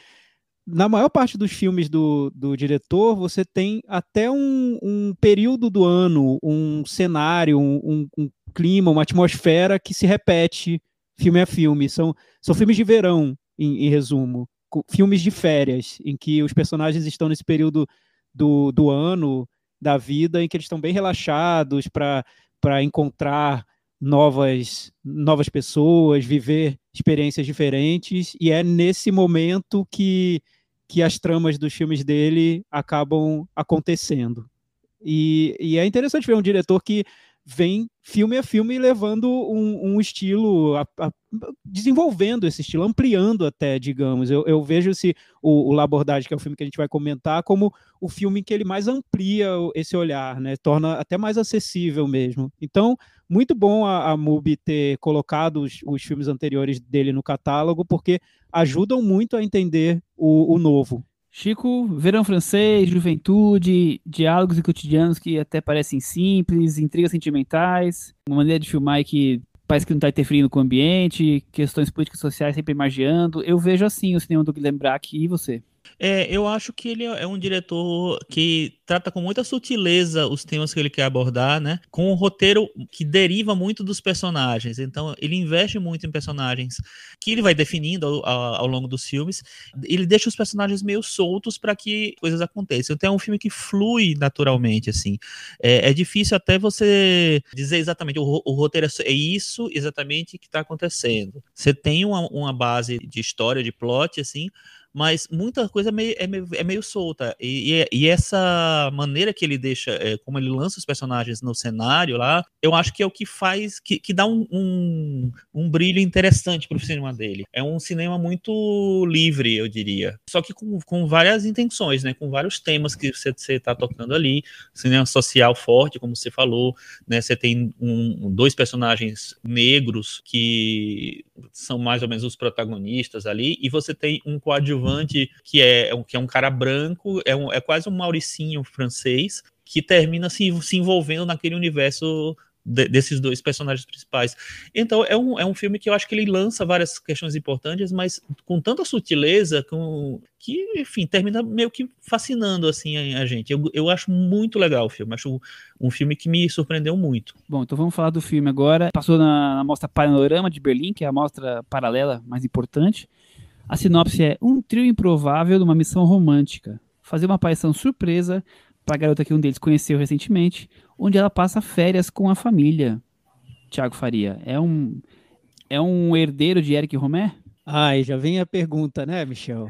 na maior parte dos filmes do, do diretor, você tem até um, um período do ano, um cenário, um, um, clima, uma atmosfera que se repete filme a filme. São, são filmes de verão, em, em resumo. Filmes de férias, em que os personagens estão nesse período do, do ano, da vida, em que eles estão bem relaxados para encontrar novas, novas pessoas, viver experiências diferentes, e é nesse momento que, que as tramas dos filmes dele acabam acontecendo. E, e é interessante ver um diretor que vem filme a filme levando um, um estilo, a, a, desenvolvendo esse estilo, ampliando até, digamos. Eu, eu vejo esse, o, o que é o filme que a gente vai comentar, como o filme que ele mais amplia esse olhar, né? Torna até mais acessível mesmo. Então, muito bom a, a MUBI ter colocado os, os filmes anteriores dele no catálogo, porque ajudam muito a entender o, o novo. Chico, verão francês, juventude, diálogos e cotidianos que até parecem simples, intrigas sentimentais, uma maneira de filmar que parece que não está interferindo com o ambiente, questões políticas sociais sempre margeando. Eu vejo assim o cinema do Guilherme Braque e você. É, eu acho que ele é um diretor que trata com muita sutileza os temas que ele quer abordar, né? Com um roteiro que deriva muito dos personagens. Então, ele investe muito em personagens que ele vai definindo ao, ao, longo dos filmes. Ele deixa os personagens meio soltos para que coisas aconteçam. Então, é um filme que flui naturalmente, assim. É, é difícil até você dizer exatamente o, o roteiro é, é isso exatamente que está acontecendo. Você tem uma, uma base de história, de plot, assim, mas muita coisa é meio, é meio, é meio solta. E, e, e, essa maneira que ele deixa, é, como ele lança os personagens no cenário lá, eu acho que é o que faz, que, que dá um, um, um brilho interessante pro cinema dele. É um cinema muito livre, eu diria. Só que com, com várias intenções, né? Com vários temas que você, você tá tocando ali. Cinema social forte, como você falou, né? Você tem um, dois personagens negros que são mais ou menos os protagonistas ali, e você tem um coadjuvante coadjuvante, que é, que é um cara branco, é, um, é quase um Mauricinho francês, que termina se, se envolvendo naquele universo de, desses dois personagens principais. Então, é um, é um filme que eu acho que ele lança várias questões importantes, mas com tanta sutileza com, que, enfim, termina meio que fascinando assim a, gente. Eu, eu acho muito legal o filme, acho um, um, filme que me surpreendeu muito. Bom, então vamos falar do filme agora. Passou na, na Mostra Panorama de Berlim, que é a mostra paralela mais importante. A sinopse é um trio improvável numa missão romântica. Fazer uma aparição surpresa para a garota que um deles conheceu recentemente, onde ela passa férias com a família. Tiago Faria, é um é um herdeiro de Eric Romer? Ai, já vem a pergunta, né, Michel?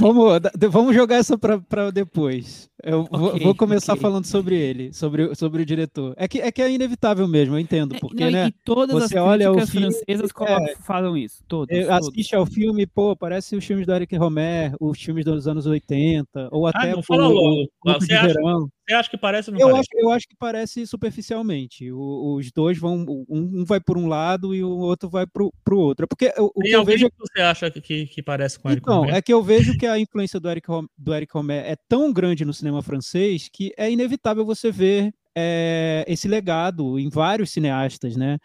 vamos, vamos jogar essa para depois. Eu okay, vou, vou, começar okay. falando sobre ele, sobre, sobre o diretor. É que, é que é inevitável mesmo, eu entendo. É, porque, não, né? E todas você as olha o filme, francesas é, falam isso. Todos, assiste ao filme, pô, parece os filmes do Eric Romer, os filmes dos anos 80, ou ah, até ah, não, fala logo. O, o você, acha, verão. Você acha que parece ou não eu parece? Acho, eu acho que parece superficialmente. O, os dois vão, um, vai por um lado e o outro vai para o outro. Porque o, o que eu vejo. Que você acha que, que parece com o Eric então, é que eu vejo que a influência do Eric, do Eric Romer é tão grande no cinema francês que é inevitável você ver é, esse legado em vários cineastas, né?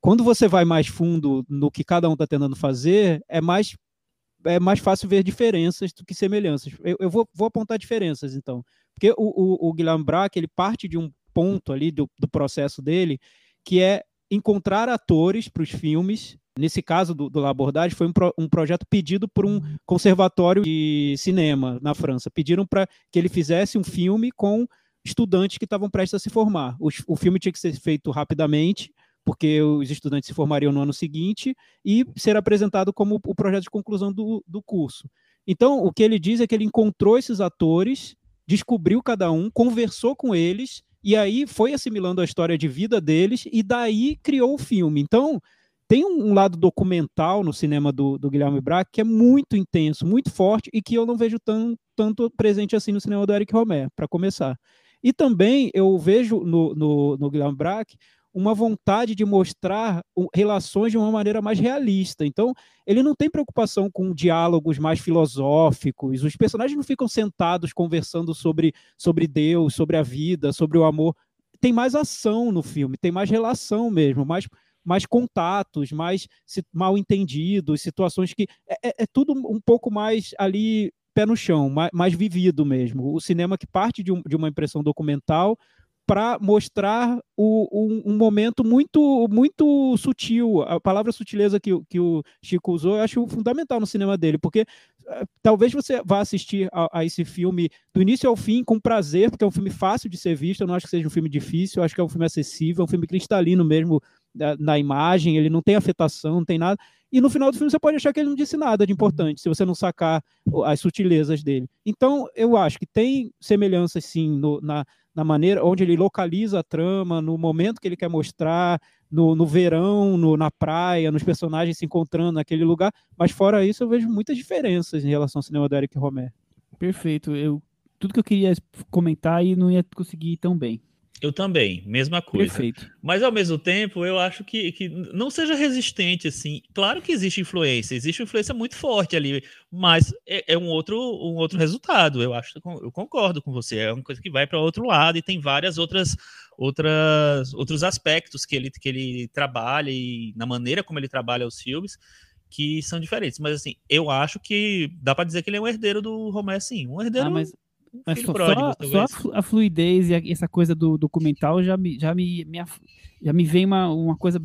Quando você vai mais fundo no que cada um está tentando fazer, é mais é mais fácil ver diferenças do que semelhanças. Eu, eu vou, vou, apontar diferenças, então. Porque o, o, o Guilherme Braque, ele parte de um ponto ali do, do processo dele, que é encontrar atores para os filmes. Nesse caso do, do Labordage, foi um, pro, um, projeto pedido por um conservatório de cinema na França. Pediram para que ele fizesse um filme com estudantes que estavam prestes a se formar. O, o filme tinha que ser feito rapidamente, porque os estudantes se formariam no ano seguinte, e ser apresentado como o projeto de conclusão do, do curso. Então, o que ele diz é que ele encontrou esses atores, descobriu cada um, conversou com eles e aí foi assimilando a história de vida deles e daí criou o filme. Então, tem um, lado documental no cinema do, do Guilherme Braque que é muito intenso, muito forte e que eu não vejo tão, tanto presente assim no cinema do Eric Romer, para começar. E também eu vejo no, no, no Guilherme Braque uma vontade de mostrar relações de uma maneira mais realista. Então, ele não tem preocupação com diálogos mais filosóficos, os personagens não ficam sentados conversando sobre, sobre Deus, sobre a vida, sobre o amor. Tem mais ação no filme, tem mais relação mesmo, mais, mais contatos, mais mal entendidos, situações que. É, é, é tudo um pouco mais ali pé no chão, mais, mais vivido mesmo. O cinema que parte de, um, de uma impressão documental para mostrar o, um, um, momento muito muito sutil. A palavra sutileza que, que o Chico usou, eu acho fundamental no cinema dele, porque uh, talvez você vá assistir a, a, esse filme do início ao fim com prazer, porque é um filme fácil de ser visto, eu não acho que seja um filme difícil, eu acho que é um filme acessível, é um filme cristalino mesmo na, na imagem, ele não tem afetação, não tem nada. E no final do filme você pode achar que ele não disse nada de importante, se você não sacar as sutilezas dele. Então, eu acho que tem semelhanças, sim, no, na, na maneira onde ele localiza a trama, no momento que ele quer mostrar, no, no verão, no, na praia, nos personagens se encontrando naquele lugar. Mas fora isso, eu vejo muitas diferenças em relação ao cinema do Eric Romer. Perfeito. Eu, tudo que eu queria comentar e não ia conseguir tão bem. Eu também, mesma coisa. Perfeito. Mas ao mesmo tempo, eu acho que, que não seja resistente assim. Claro que existe influência, existe influência muito forte ali, mas é, é um outro um outro resultado. Eu acho, eu concordo com você. É uma coisa que vai para outro lado e tem várias outras outras outros aspectos que ele que ele trabalha e na maneira como ele trabalha os filmes que são diferentes. Mas assim, eu acho que dá para dizer que ele é um herdeiro do Romé, sim, um herdeiro. Ah, mas mas só, pródigo, só, só, a fluidez e essa coisa do documental já me, já me, me já me vem uma, uma coisa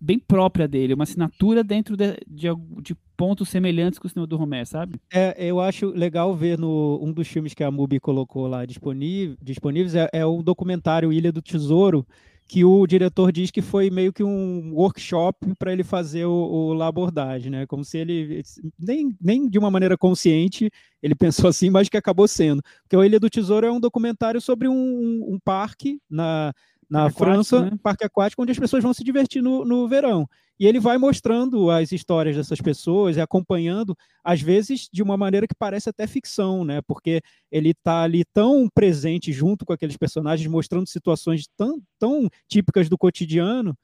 bem própria dele, uma assinatura dentro de, de, de, pontos semelhantes com o cinema do Romero, sabe? É, eu acho legal ver no um dos filmes que a Mubi colocou lá disponível, disponíveis é, é o documentário Ilha do Tesouro, que o diretor diz que foi meio que um workshop para ele fazer o, o né? Como se ele, nem, nem de uma maneira consciente, ele pensou assim, mas que acabou sendo. Porque o Ilha do Tesouro é um documentário sobre um, um parque na, na França, aquático, né? parque aquático, onde as pessoas vão se divertir no, no verão. E ele vai mostrando as histórias dessas pessoas e acompanhando, às vezes, de uma maneira que parece até ficção, né? Porque ele está ali tão presente junto com aqueles personagens, mostrando situações tão, tão típicas do cotidiano,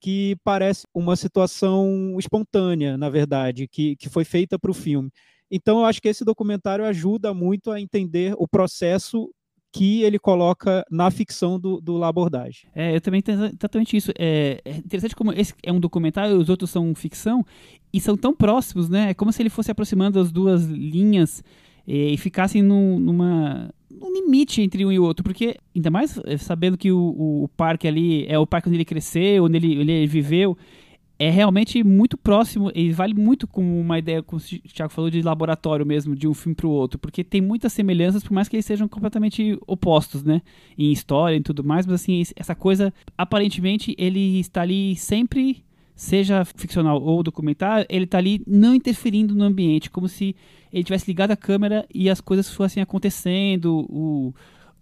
que parece uma situação espontânea, na verdade, que, que foi feita para o filme. Então, eu acho que esse documentário ajuda muito a entender o processo que ele coloca na ficção do, do Labordage. É, eu também tenho exatamente isso. É, é, interessante como esse é um documentário os outros são ficção e são tão próximos, né? É como se ele fosse aproximando as duas linhas e, e ficassem num, numa um limite entre um e o outro, porque ainda mais é, sabendo que o, o parque ali é o parque onde ele cresceu, onde ele, ele viveu, é realmente muito próximo e vale muito como uma ideia, como o Thiago falou, de laboratório mesmo, de um filme para o outro, porque tem muitas semelhanças, por mais que eles sejam completamente opostos, né? Em história e tudo mais, mas assim, essa coisa, aparentemente, ele está ali sempre, seja ficcional ou documentário, ele está ali não interferindo no ambiente, como se ele tivesse ligado a câmera e as coisas fossem acontecendo, o,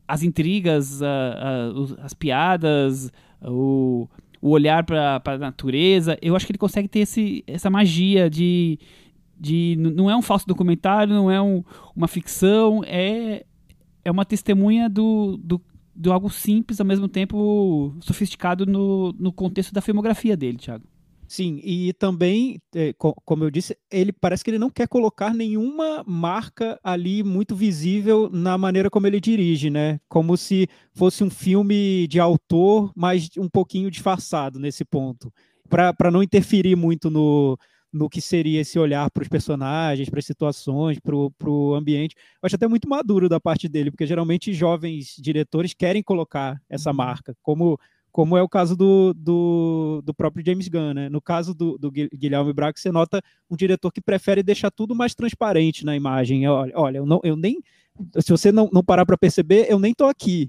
as intrigas, a, a, as piadas, o o olhar para a natureza. Eu acho que ele consegue ter esse, essa magia de, de. Não é um falso documentário, não é um, uma ficção, é, é uma testemunha do, do, do algo simples, ao mesmo tempo sofisticado no, no contexto da filmografia dele, Thiago. Sim, e também, é, como eu disse, ele parece que ele não quer colocar nenhuma marca ali muito visível na maneira como ele dirige, né? Como se fosse um filme de autor, mas um pouquinho disfarçado nesse ponto, para não interferir muito no, no que seria esse olhar para os personagens, para as situações, para o ambiente. Eu acho até muito maduro da parte dele, porque geralmente jovens diretores querem colocar essa uhum. marca, como como é o caso do, do, do próprio James Gunn. Né? No caso do, do Guilherme Braga, você nota um diretor que prefere deixar tudo mais transparente na imagem. Olha, olha eu, não, eu nem. Se você não, não parar para perceber, eu nem estou aqui.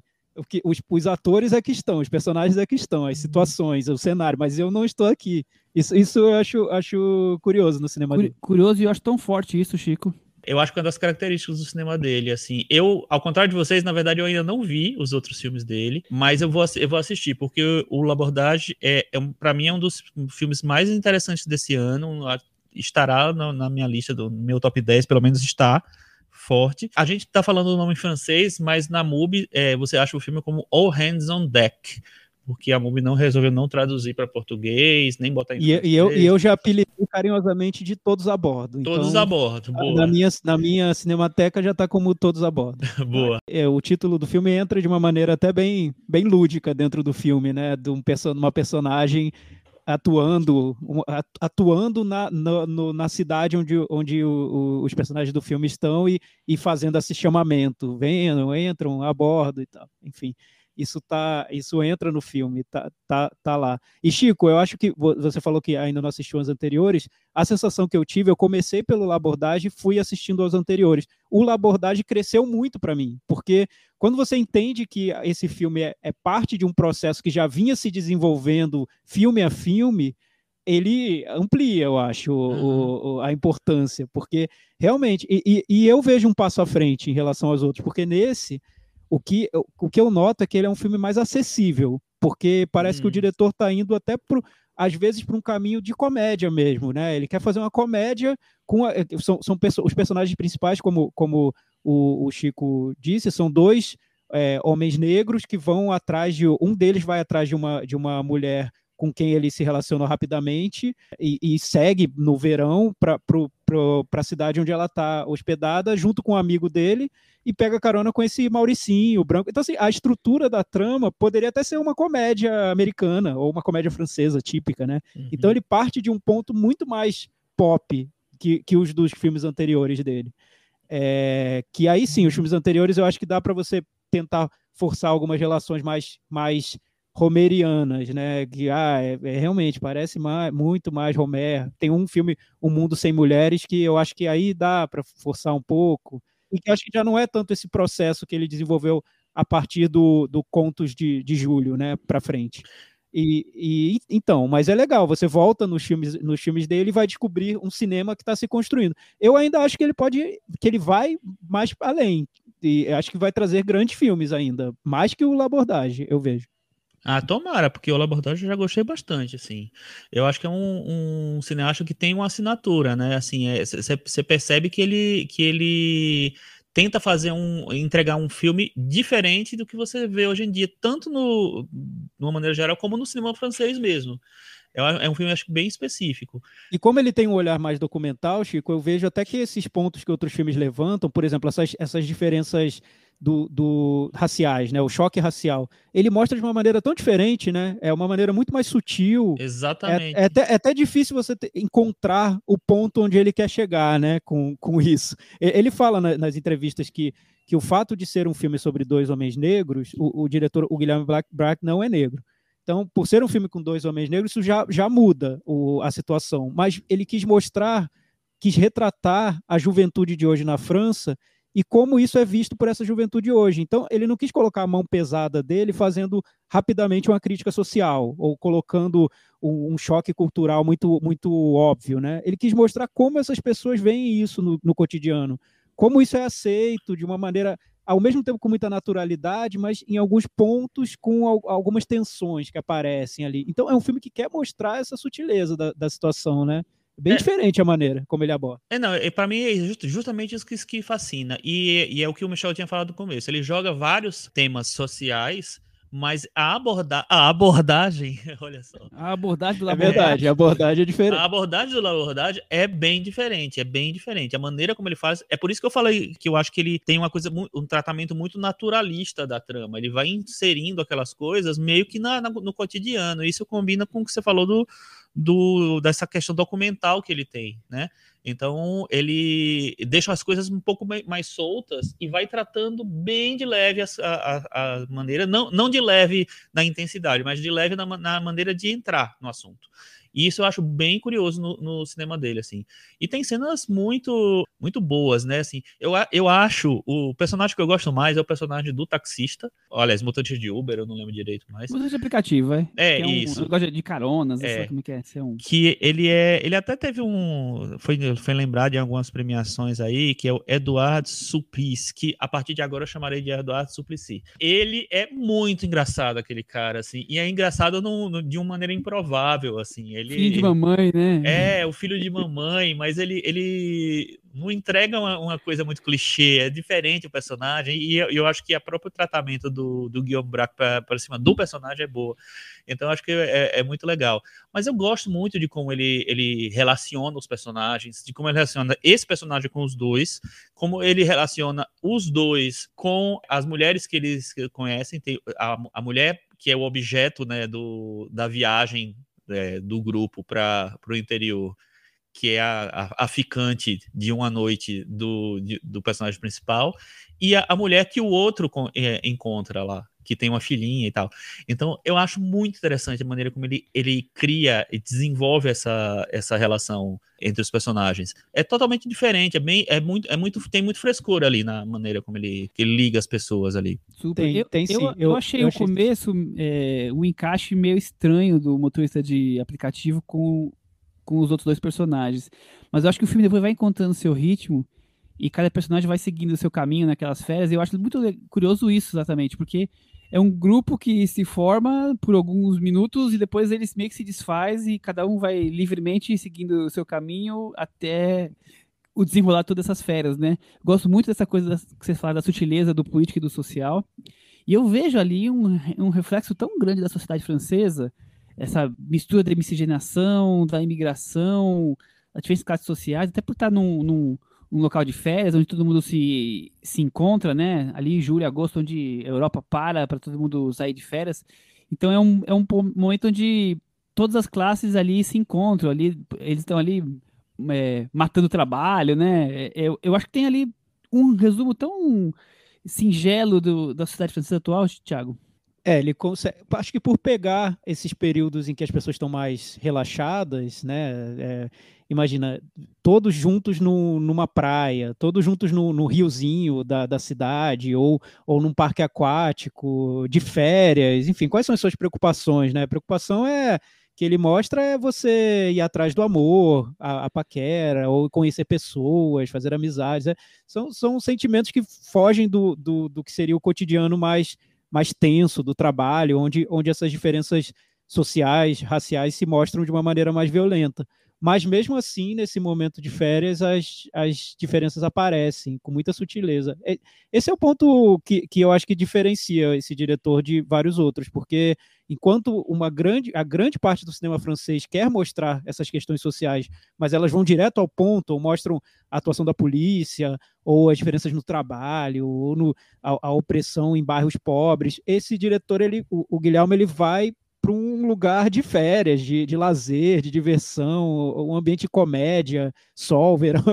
Os, os atores é que estão, os personagens é que estão, as situações, o cenário, mas eu não estou aqui. Isso, isso eu acho, acho curioso no cinema. Curioso e eu acho tão forte isso, Chico eu acho que é uma das características do cinema dele, assim, eu, ao contrário de vocês, na verdade, eu ainda não vi os outros filmes dele, mas eu vou, eu vou assistir, porque o Labordage é, é para mim, é um dos filmes mais interessantes desse ano, estará na, na minha lista, do meu top 10, pelo menos está, forte. A gente tá falando o nome em francês, mas na MUBI é, você acha o filme como All Hands on Deck porque a MUBI não resolveu não traduzir para português, nem botar em e, e, eu, e eu já apelidei carinhosamente de Todos a Bordo. Todos então, a Bordo, boa. Na minha, na minha cinemateca já está como Todos a Bordo. boa. É, o título do filme entra de uma maneira até bem, bem lúdica dentro do filme, né? De um perso uma atuando atuando na, na, no, na cidade onde, onde o, o, os personagens do filme estão e, e fazendo esse chamamento. Venham, entram a bordo e tal. Enfim. Isso tá, isso entra no filme, tá, tá, tá lá. E Chico, eu acho que você falou que ainda não assistiu as anteriores. A sensação que eu tive, eu comecei pelo Labordage e fui assistindo aos anteriores. O Labordage cresceu muito para mim, porque quando você entende que esse filme é, é parte de um processo que já vinha se desenvolvendo filme a filme, ele amplia, eu acho, uhum. o, a importância, porque realmente, e, e, eu vejo um passo à frente em relação aos outros, porque nesse, o que, o que eu noto é que ele é um filme mais acessível, porque parece uhum. que o hum. diretor está indo até pro, às vezes para um caminho de comédia mesmo, né? Ele quer fazer uma comédia com a, são, são os personagens principais, como, como o, o Chico disse, são dois é, homens negros que vão atrás de um deles vai atrás de uma, de uma mulher com quem ele se relacionou rapidamente e, e segue no verão para a cidade onde ela está hospedada, junto com um amigo dele, e pega carona com esse Mauricinho branco. Então, assim, a estrutura da trama poderia até ser uma comédia americana ou uma comédia francesa típica, né? Uhum. Então, ele parte de um ponto muito mais pop que, que os dos filmes anteriores dele. É, que aí sim, os filmes anteriores eu acho que dá para você tentar forçar algumas relações mais, mais romerianas, né? Que ah, é, é, realmente parece mais, muito mais Romer. Tem um filme, O Mundo Sem Mulheres, que eu acho que aí dá para forçar um pouco, e que acho que já não é tanto esse processo que ele desenvolveu a partir do, do Contos de, de Julho, né, para frente. E, e, então, mas é legal, você volta nos filmes, nos filmes dele e vai descobrir um cinema que está se construindo. Eu ainda acho que ele pode, que ele vai mais além. E acho que vai trazer grandes filmes ainda, mais que o Labordage, eu vejo. Ah, tomara, porque o Laboratório eu já gostei bastante, assim. Eu acho que é um, um cineasta que tem uma assinatura, né? Assim, você é, percebe que ele, que ele tenta fazer um, entregar um filme diferente do que você vê hoje em dia, tanto no, de uma maneira geral, como no cinema francês mesmo. É, é um filme, acho que, bem específico. E como ele tem um olhar mais documental, Chico, eu vejo até que esses pontos que outros filmes levantam, por exemplo, essas, essas diferenças do, do, raciais, né? O choque racial. Ele mostra de uma maneira tão diferente, né? É uma maneira muito mais sutil. Exatamente. É, é, até, é até, difícil você encontrar o ponto onde ele quer chegar, né? Com, com isso. Ele fala na, nas entrevistas que, que o fato de ser um filme sobre dois homens negros, o, o diretor, o Guilherme Black, Black, não é negro. Então, por ser um filme com dois homens negros, isso já, já muda o, a situação. Mas ele quis mostrar, quis retratar a juventude de hoje na França e como isso é visto por essa juventude hoje. Então, ele não quis colocar a mão pesada dele fazendo rapidamente uma crítica social ou colocando um, choque cultural muito, muito óbvio, né? Ele quis mostrar como essas pessoas veem isso no, no cotidiano, como isso é aceito de uma maneira ao mesmo tempo com muita naturalidade, mas em alguns pontos com algumas tensões que aparecem ali. Então é um filme que quer mostrar essa sutileza da, da situação, né? Bem é, diferente a maneira como ele aborda. É, não, é, para mim é justamente isso que, que fascina. E, e, é o que o Michel tinha falado no começo. Ele joga vários temas sociais, mas a, aborda a abordagem, olha só. A abordagem do É verdade, a abordagem é diferente. A abordagem do abordagem é bem diferente, é bem diferente. A maneira como ele faz, é por isso que eu falei que eu acho que ele tem uma coisa, um tratamento muito naturalista da trama. Ele vai inserindo aquelas coisas meio que na, na no cotidiano. Isso combina com o que você falou do do, dessa questão documental que ele tem, né? Então ele deixa as coisas um pouco mais soltas e vai tratando bem de leve a, a, a maneira, não, não de leve na intensidade, mas de leve na, na maneira de entrar no assunto. E isso eu acho bem curioso no, no, cinema dele, assim. E tem cenas muito muito boas, né? Assim, eu, eu acho o personagem que eu gosto mais é o personagem do taxista. Olha, as mutantes de Uber, eu não lembro direito mais. Mutante de aplicativo, é. É, é um, isso. Gosto de caronas, é, como que é ser um. Que ele é, ele até teve um, foi, foi lembrado em algumas premiações aí, que é o Eduardo Suplicy, que a partir de agora eu chamarei de Eduardo Suplicy. Ele é muito engraçado aquele cara, assim, e é engraçado no, no, de uma maneira improvável, assim. Ele ele, filho de mamãe, né? É, o filho de mamãe, mas ele, ele não entrega uma, uma coisa muito clichê, é diferente o personagem, e eu, eu acho que o próprio tratamento do, do Guillaume Braque para cima do personagem é boa. Então acho que é, é, muito legal. Mas eu gosto muito de como ele, ele relaciona os personagens, de como ele relaciona esse personagem com os dois, como ele relaciona os dois com as mulheres que eles conhecem. Tem a, a mulher que é o objeto né, do, da viagem é, do grupo para o interior, que é a, a, a, ficante de uma noite do, de, do personagem principal, e a, a, mulher que o outro é, encontra lá. Que tem uma filhinha e tal. Então, eu acho muito interessante a maneira como ele, ele cria e desenvolve essa, essa relação entre os personagens. É totalmente diferente, é, bem, é, muito, é muito, tem muito frescor ali na maneira como ele, ele liga as pessoas ali. Super. Tem, eu, tem sim. Eu, eu, achei eu o achei... começo, é, o encaixe meio estranho do motorista de aplicativo com, com os outros dois personagens. Mas eu acho que o filme depois vai encontrando seu ritmo e cada personagem vai seguindo o seu caminho naquelas férias. E eu acho muito curioso isso, exatamente, porque é um grupo que se forma por alguns minutos e depois eles meio que se desfaz e cada um vai livremente seguindo o seu caminho até o desenrolar todas essas férias, né? Gosto muito dessa coisa que você fala da sutileza do político e do social. E eu vejo ali um, um reflexo tão grande da sociedade francesa, essa mistura da miscigenação, da imigração, das diferentes classes sociais, até por estar num, num um local de férias onde todo mundo se, se encontra, né? Ali julho, agosto, onde a Europa para para todo mundo sair de férias. Então é um, é um momento onde todas as classes ali se encontram, ali eles estão ali é, matando trabalho, né? É, eu, eu acho que tem ali um resumo tão singelo do, da sociedade francesa atual, Thiago. É, ele consegue. Acho que por pegar esses períodos em que as pessoas estão mais relaxadas, né? É, imagina, todos juntos no, numa praia, todos juntos no, no riozinho da, da cidade, ou, ou num parque aquático, de férias, enfim, quais são as suas preocupações, né? A preocupação é que ele mostra é você ir atrás do amor, a, a paquera, ou conhecer pessoas, fazer amizades. É, são, são sentimentos que fogem do, do, do que seria o cotidiano mais mais tenso do trabalho, onde, onde essas diferenças sociais, raciais se mostram de uma maneira mais violenta. Mas mesmo assim, nesse momento de férias, as, as diferenças aparecem com muita sutileza. Esse é o ponto que, que eu acho que diferencia esse diretor de vários outros, porque enquanto uma grande, a grande parte do cinema francês quer mostrar essas questões sociais, mas elas vão direto ao ponto, ou mostram a atuação da polícia, ou as diferenças no trabalho, ou no, a, a opressão em bairros pobres, esse diretor, ele, o, o Guilherme, ele vai para um lugar de férias, de, de lazer, de diversão, um ambiente de comédia, sol, verão,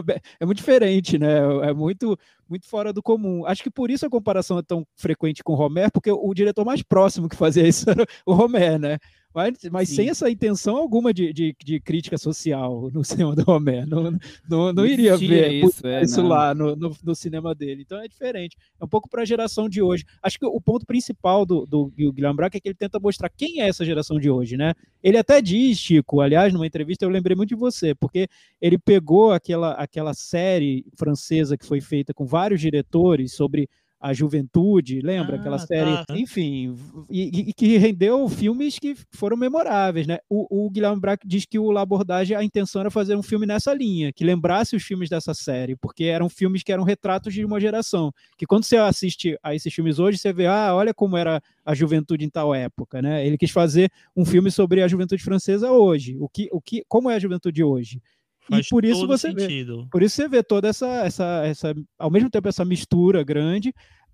é muito diferente, né? É muito, muito fora do comum. Acho que por isso a comparação é tão frequente com o Romero, porque o diretor mais próximo que fazia isso era o Romero, né? mas, mas sem essa intenção alguma de, de, de, crítica social no cinema do Romero. Não, não, não iria ver isso, é, isso lá no, no, no, cinema dele. Então é diferente. É um pouco para a geração de hoje. Acho que o ponto principal do, do, do Guilherme Braque é que ele tenta mostrar quem é essa geração de hoje, né? Ele até diz, Chico, aliás, numa entrevista eu lembrei muito de você, porque ele pegou aquela, aquela série francesa que foi feita com vários diretores sobre a Juventude, lembra ah, aquela série? Tá. Enfim, e, e, que rendeu filmes que foram memoráveis, né? O, o Guilherme Braque diz que o Labordage, a intenção era fazer um filme nessa linha, que lembrasse os filmes dessa série, porque eram filmes que eram retratos de uma geração, que quando você assiste a esses filmes hoje, você vê, ah, olha como era a juventude em tal época, né? Ele quis fazer um filme sobre a juventude francesa hoje, o que, o que, como é a juventude hoje? Faz e por isso você sentido. vê, por isso você vê toda essa, essa, essa, ao mesmo tempo essa mistura grande,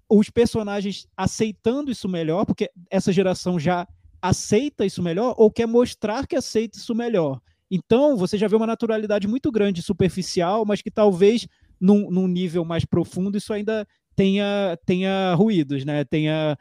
os personagens aceitando isso melhor, porque essa geração já aceita isso melhor ou quer mostrar que aceita isso melhor. Então você já vê uma naturalidade muito grande, superficial, mas que talvez num, num nível mais profundo isso ainda tenha, tenha ruídos, né? Tenha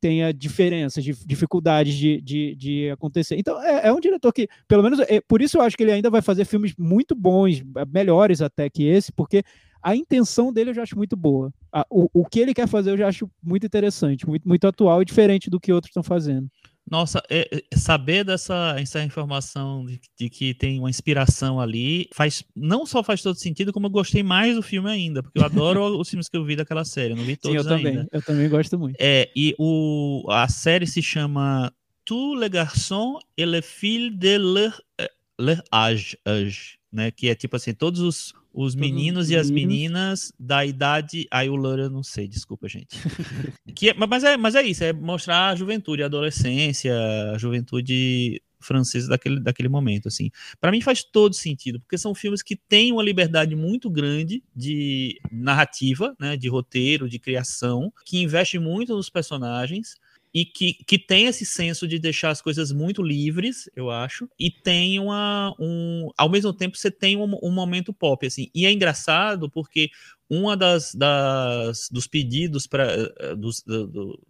tenha diferenças, dificuldades de, de, de acontecer. Então, é, é, um diretor que, pelo menos, é, por isso eu acho que ele ainda vai fazer filmes muito bons, melhores até que esse, porque a intenção dele eu já acho muito boa. o, o que ele quer fazer eu já acho muito interessante, muito, muito atual e diferente do que outros estão fazendo. Nossa, é, é, saber dessa essa informação de, de, que tem uma inspiração ali faz não só faz todo sentido, como eu gostei mais do filme ainda, porque eu adoro os filmes que eu vi daquela série, eu não vi todos Sim, eu também, ainda. Eu também gosto muito. É, e o, a série se chama Tous les garçons et les filles de leur, eh, leur âge, âge, né? Que é tipo assim, todos os, os meninos e as meninas da idade. Aí o Loura eu não sei, desculpa, gente. que é, mas, é, mas é isso, é mostrar a juventude, a adolescência, a juventude francesa daquele, daquele momento, assim. Para mim faz todo sentido, porque são filmes que têm uma liberdade muito grande de narrativa, né, de roteiro, de criação, que investe muito nos personagens, e que, que tem esse senso de deixar as coisas muito livres, eu acho, e tem uma, um, ao mesmo tempo você tem um, um momento pop, assim, e é engraçado porque uma das, das dos pedidos para eh, dos, do, do,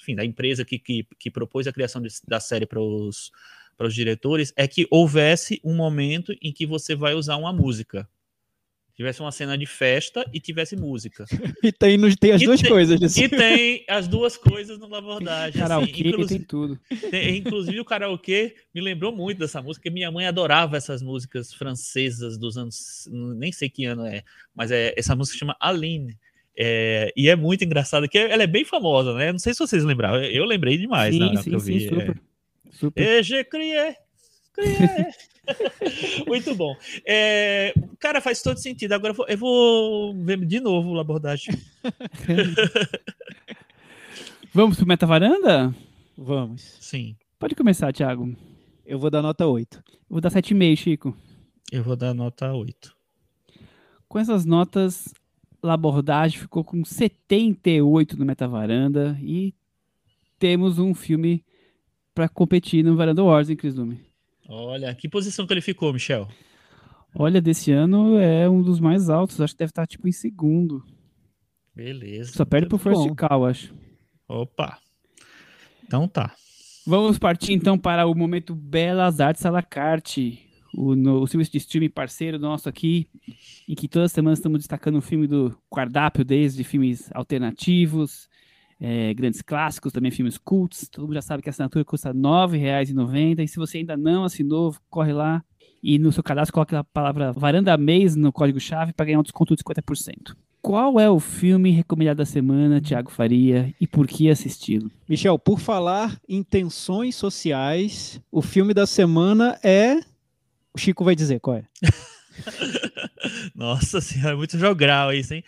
enfim, da empresa que, que, que propôs a criação de, da série para os para os diretores é que houvesse um momento em que você vai usar uma música tivesse uma cena de festa e tivesse música. e tem, tem as e duas tem, coisas. Assim. E tem as duas coisas no abordagem. Karaokê assim, tem tudo. Tem, inclusive o karaokê me lembrou muito dessa música, porque minha mãe adorava essas músicas francesas dos anos, nem sei que ano é, mas é, essa música chama Aline. É, e é muito engraçado, que ela é bem famosa, né? Não sei se vocês lembraram, eu lembrei demais sim, na hora sim, que eu sim, vi. Super. É. super. E je crié, crié. Muito bom. É, cara, faz todo sentido. Agora eu vou, eu vou ver de novo o abordagem. Vamos pro Meta Varanda? Vamos. Sim. Pode começar, Thiago. Eu vou dar nota 8. Eu vou dar 7,5, Chico. Eu vou dar nota 8. Com essas notas, Labordagem ficou com 78 no Meta Varanda e temos um filme para competir no Varanda Wars, hein, Cris Lume? Olha, que posição que ele ficou, Michel? Olha, desse ano é um dos mais altos. Acho que deve estar tipo em segundo. Beleza. Só perde pro First Call, acho. Opa. Então tá. Vamos partir então para o momento Belas Artes à la carte. O, no, o serviço de streaming parceiro nosso aqui, em que toda semana estamos destacando um filme do cardápio, desde filmes alternativos, é, grandes clássicos, também filmes cults. Todo mundo já sabe que a assinatura custa R$ 9,90. E se você ainda não assinou, corre lá e no seu cadastro coloque a palavra varanda mês no código-chave para ganhar um desconto de 50%. Qual é o filme recomendado da semana, Tiago Faria, e por que assisti-lo? Michel, por falar em tensões sociais, o filme da semana é. O Chico vai dizer qual é. Nossa senhora, é muito jogral isso, hein?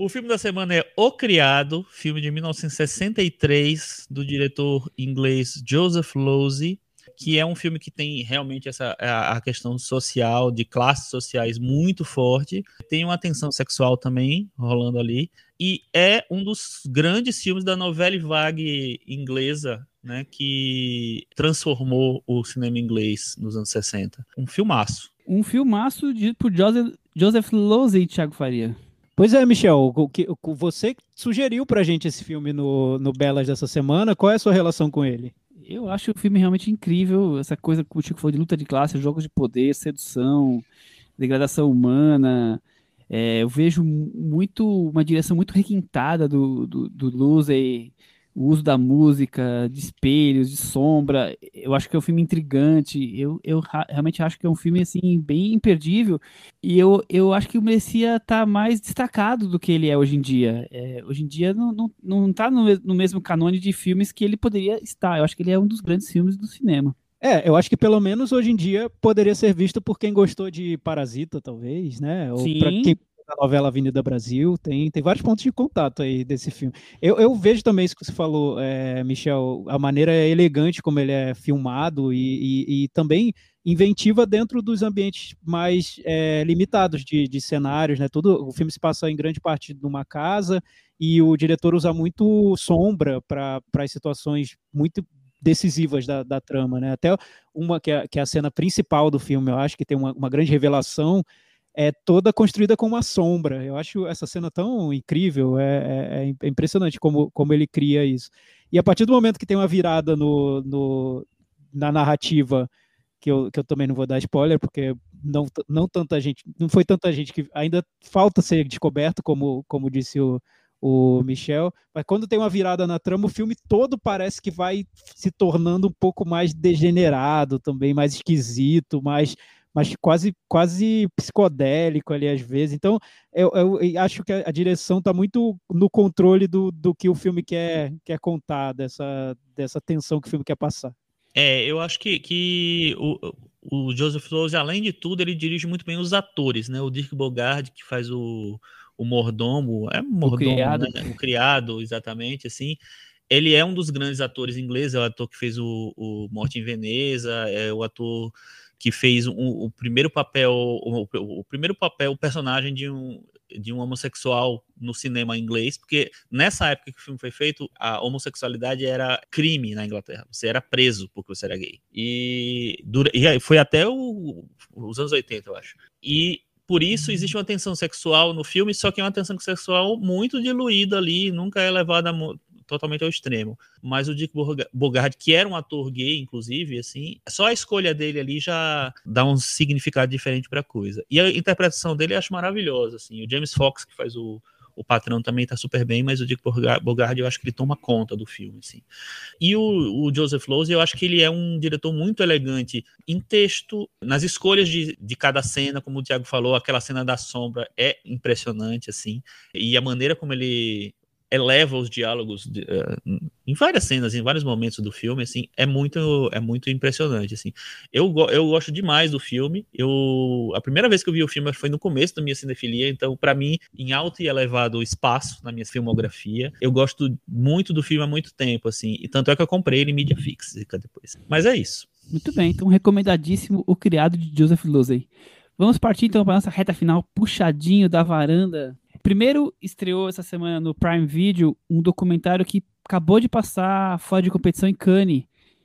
O filme da semana é O Criado, filme de 1963, do diretor inglês Joseph Losey, que é um filme que tem realmente essa a, questão social, de classes sociais muito forte. Tem uma tensão sexual também rolando ali. E é um dos grandes filmes da novela vague inglesa, né, que transformou o cinema inglês nos anos 60. Um filmaço. Um filmaço de, por Joseph, Joseph Losey, Thiago Faria. Pois é, Michel, o que, você sugeriu pra gente esse filme no, no Belas dessa semana, qual é a sua relação com ele? Eu acho o filme realmente incrível, essa coisa que o Chico falou de luta de classe, jogos de poder, sedução, degradação humana. É, eu vejo muito uma direção muito requintada do, do, do Luzey, o uso da música, de espelhos, de sombra. Eu acho que é um filme intrigante. Eu, eu realmente acho que é um filme assim bem imperdível. E eu, eu acho que merecia estar tá mais destacado do que ele é hoje em dia. É, hoje em dia não, não, não tá no, no mesmo canone de filmes que ele poderia estar. Eu acho que ele é um dos grandes filmes do cinema. É, eu acho que pelo menos hoje em dia poderia ser visto por quem gostou de Parasita, talvez, né? Ou para quem da novela Avenida Brasil, tem, tem vários pontos de contato aí desse filme. Eu, eu vejo também isso que você falou, é, Michel, a maneira elegante como ele é filmado e, e, e também inventiva dentro dos ambientes mais é, limitados de, de cenários, né? Tudo, o filme se passa em grande parte numa casa e o diretor usa muito sombra para as situações muito decisivas da, da trama, né? Até uma que é, que é a cena principal do filme, eu acho que tem uma, uma grande revelação é toda construída com uma sombra. Eu acho essa cena tão incrível, é, é, é, impressionante como, como ele cria isso. E a partir do momento que tem uma virada no, no, na narrativa, que eu, que eu também não vou dar spoiler, porque não, não tanta gente, não foi tanta gente que ainda falta ser descoberto, como, como disse o, o Michel, mas quando tem uma virada na trama, o filme todo parece que vai se tornando um pouco mais degenerado também, mais esquisito, mais mas quase, quase psicodélico ali às vezes. Então, eu, eu acho que a direção está muito no controle do, do que o filme quer, quer contar, dessa, dessa tensão que o filme quer passar. É, eu acho que, que o, o Joseph Lose, além de tudo, ele dirige muito bem os atores, né? O Dirk Bogard, que faz o, o mordomo, é mordomo, o criado. Né? o criado, exatamente, assim ele é um dos grandes atores ingleses, é o ator que fez o, o Morte em Veneza, é o ator que fez um, o primeiro papel, o, o, primeiro papel, o personagem de um, de um homossexual no cinema inglês, porque nessa época que o filme foi feito, a homossexualidade era crime na Inglaterra. Você era preso porque você era gay. E, dura, e foi até o, os anos 80, eu acho. E por isso existe uma tensão sexual no filme, só que é uma tensão sexual muito diluída ali, nunca é levada totalmente ao extremo. Mas o Dick Bogard, que era um ator gay, inclusive, assim, só a escolha dele ali já dá um significado diferente para a coisa. E a interpretação dele eu acho maravilhosa, assim. O James Fox que faz o o patrão também tá super bem, mas o Dick Bogard eu acho que ele toma conta do filme, assim. E o, o Joseph Losey, eu acho que ele é um diretor muito elegante em texto, nas escolhas de, de cada cena, como o Thiago falou, aquela cena da sombra é impressionante, assim, e a maneira como ele eleva os diálogos de, uh, em várias cenas, em vários momentos do filme, assim, é muito, é muito impressionante, assim. Eu, eu gosto demais do filme. Eu a primeira vez que eu vi o filme foi no começo da minha cinefilia, então para mim em alto e elevado espaço na minha filmografia. Eu gosto muito do filme há muito tempo, assim, e tanto é que eu comprei ele em mídia fixa depois. Mas é isso. Muito bem, então recomendadíssimo o criado de Joseph Losey. Vamos partir então para nossa reta final, puxadinho da varanda Primeiro, estreou essa semana no Prime Video um documentário que acabou de passar fora de competição em Cannes,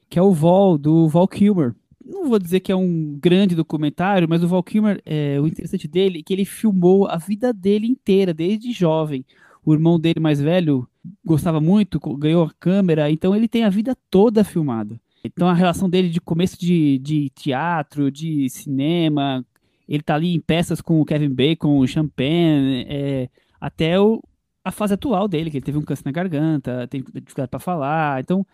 que é o Vol, do Val Kilmer. Não vou dizer que é um grande documentário, mas o Val Kilmer, é, o interessante dele é que ele filmou a vida dele inteira, desde jovem. O irmão dele mais velho gostava muito, ganhou a câmera, então ele tem a vida toda filmada. Então a relação dele de começo de, de teatro, de cinema, ele tá ali em peças com o Kevin Bacon, o Champagne, é, até o, a fase atual dele, que ele teve um câncer na garganta, tem dificuldade para falar. Então,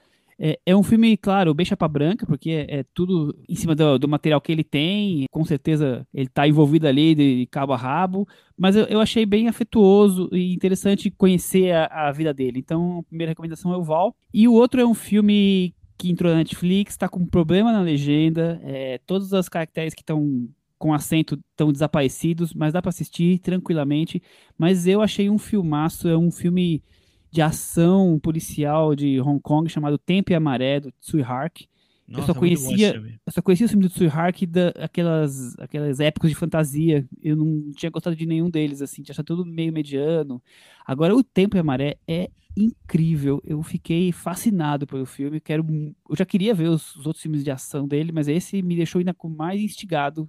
é, é, um filme, claro, bem chapa branca, porque é, é tudo em cima do, do, material que ele tem. Com certeza ele tá envolvido ali de cabo a rabo. Mas eu, eu achei bem afetuoso e interessante conhecer a, a, vida dele. Então, a primeira recomendação é o Val. E o outro é um filme que entrou na Netflix, está com um problema na legenda. É, todas as caracteres que estão com acento tão desaparecidos, mas dá para assistir tranquilamente. Mas eu achei um filmaço, é um filme de ação policial de Hong Kong chamado Tempo e a Maré, do Tsui Hark. Nossa, eu só conhecia, eu só conhecia o filme do Tsui Hark daquelas aquelas épocas de fantasia. Eu não tinha gostado de nenhum deles assim, tinha achado tudo meio mediano. Agora o Tempo e a Maré é incrível. Eu fiquei fascinado pelo filme. Quero, eu já queria ver os, os outros filmes de ação dele, mas esse me deixou ainda mais instigado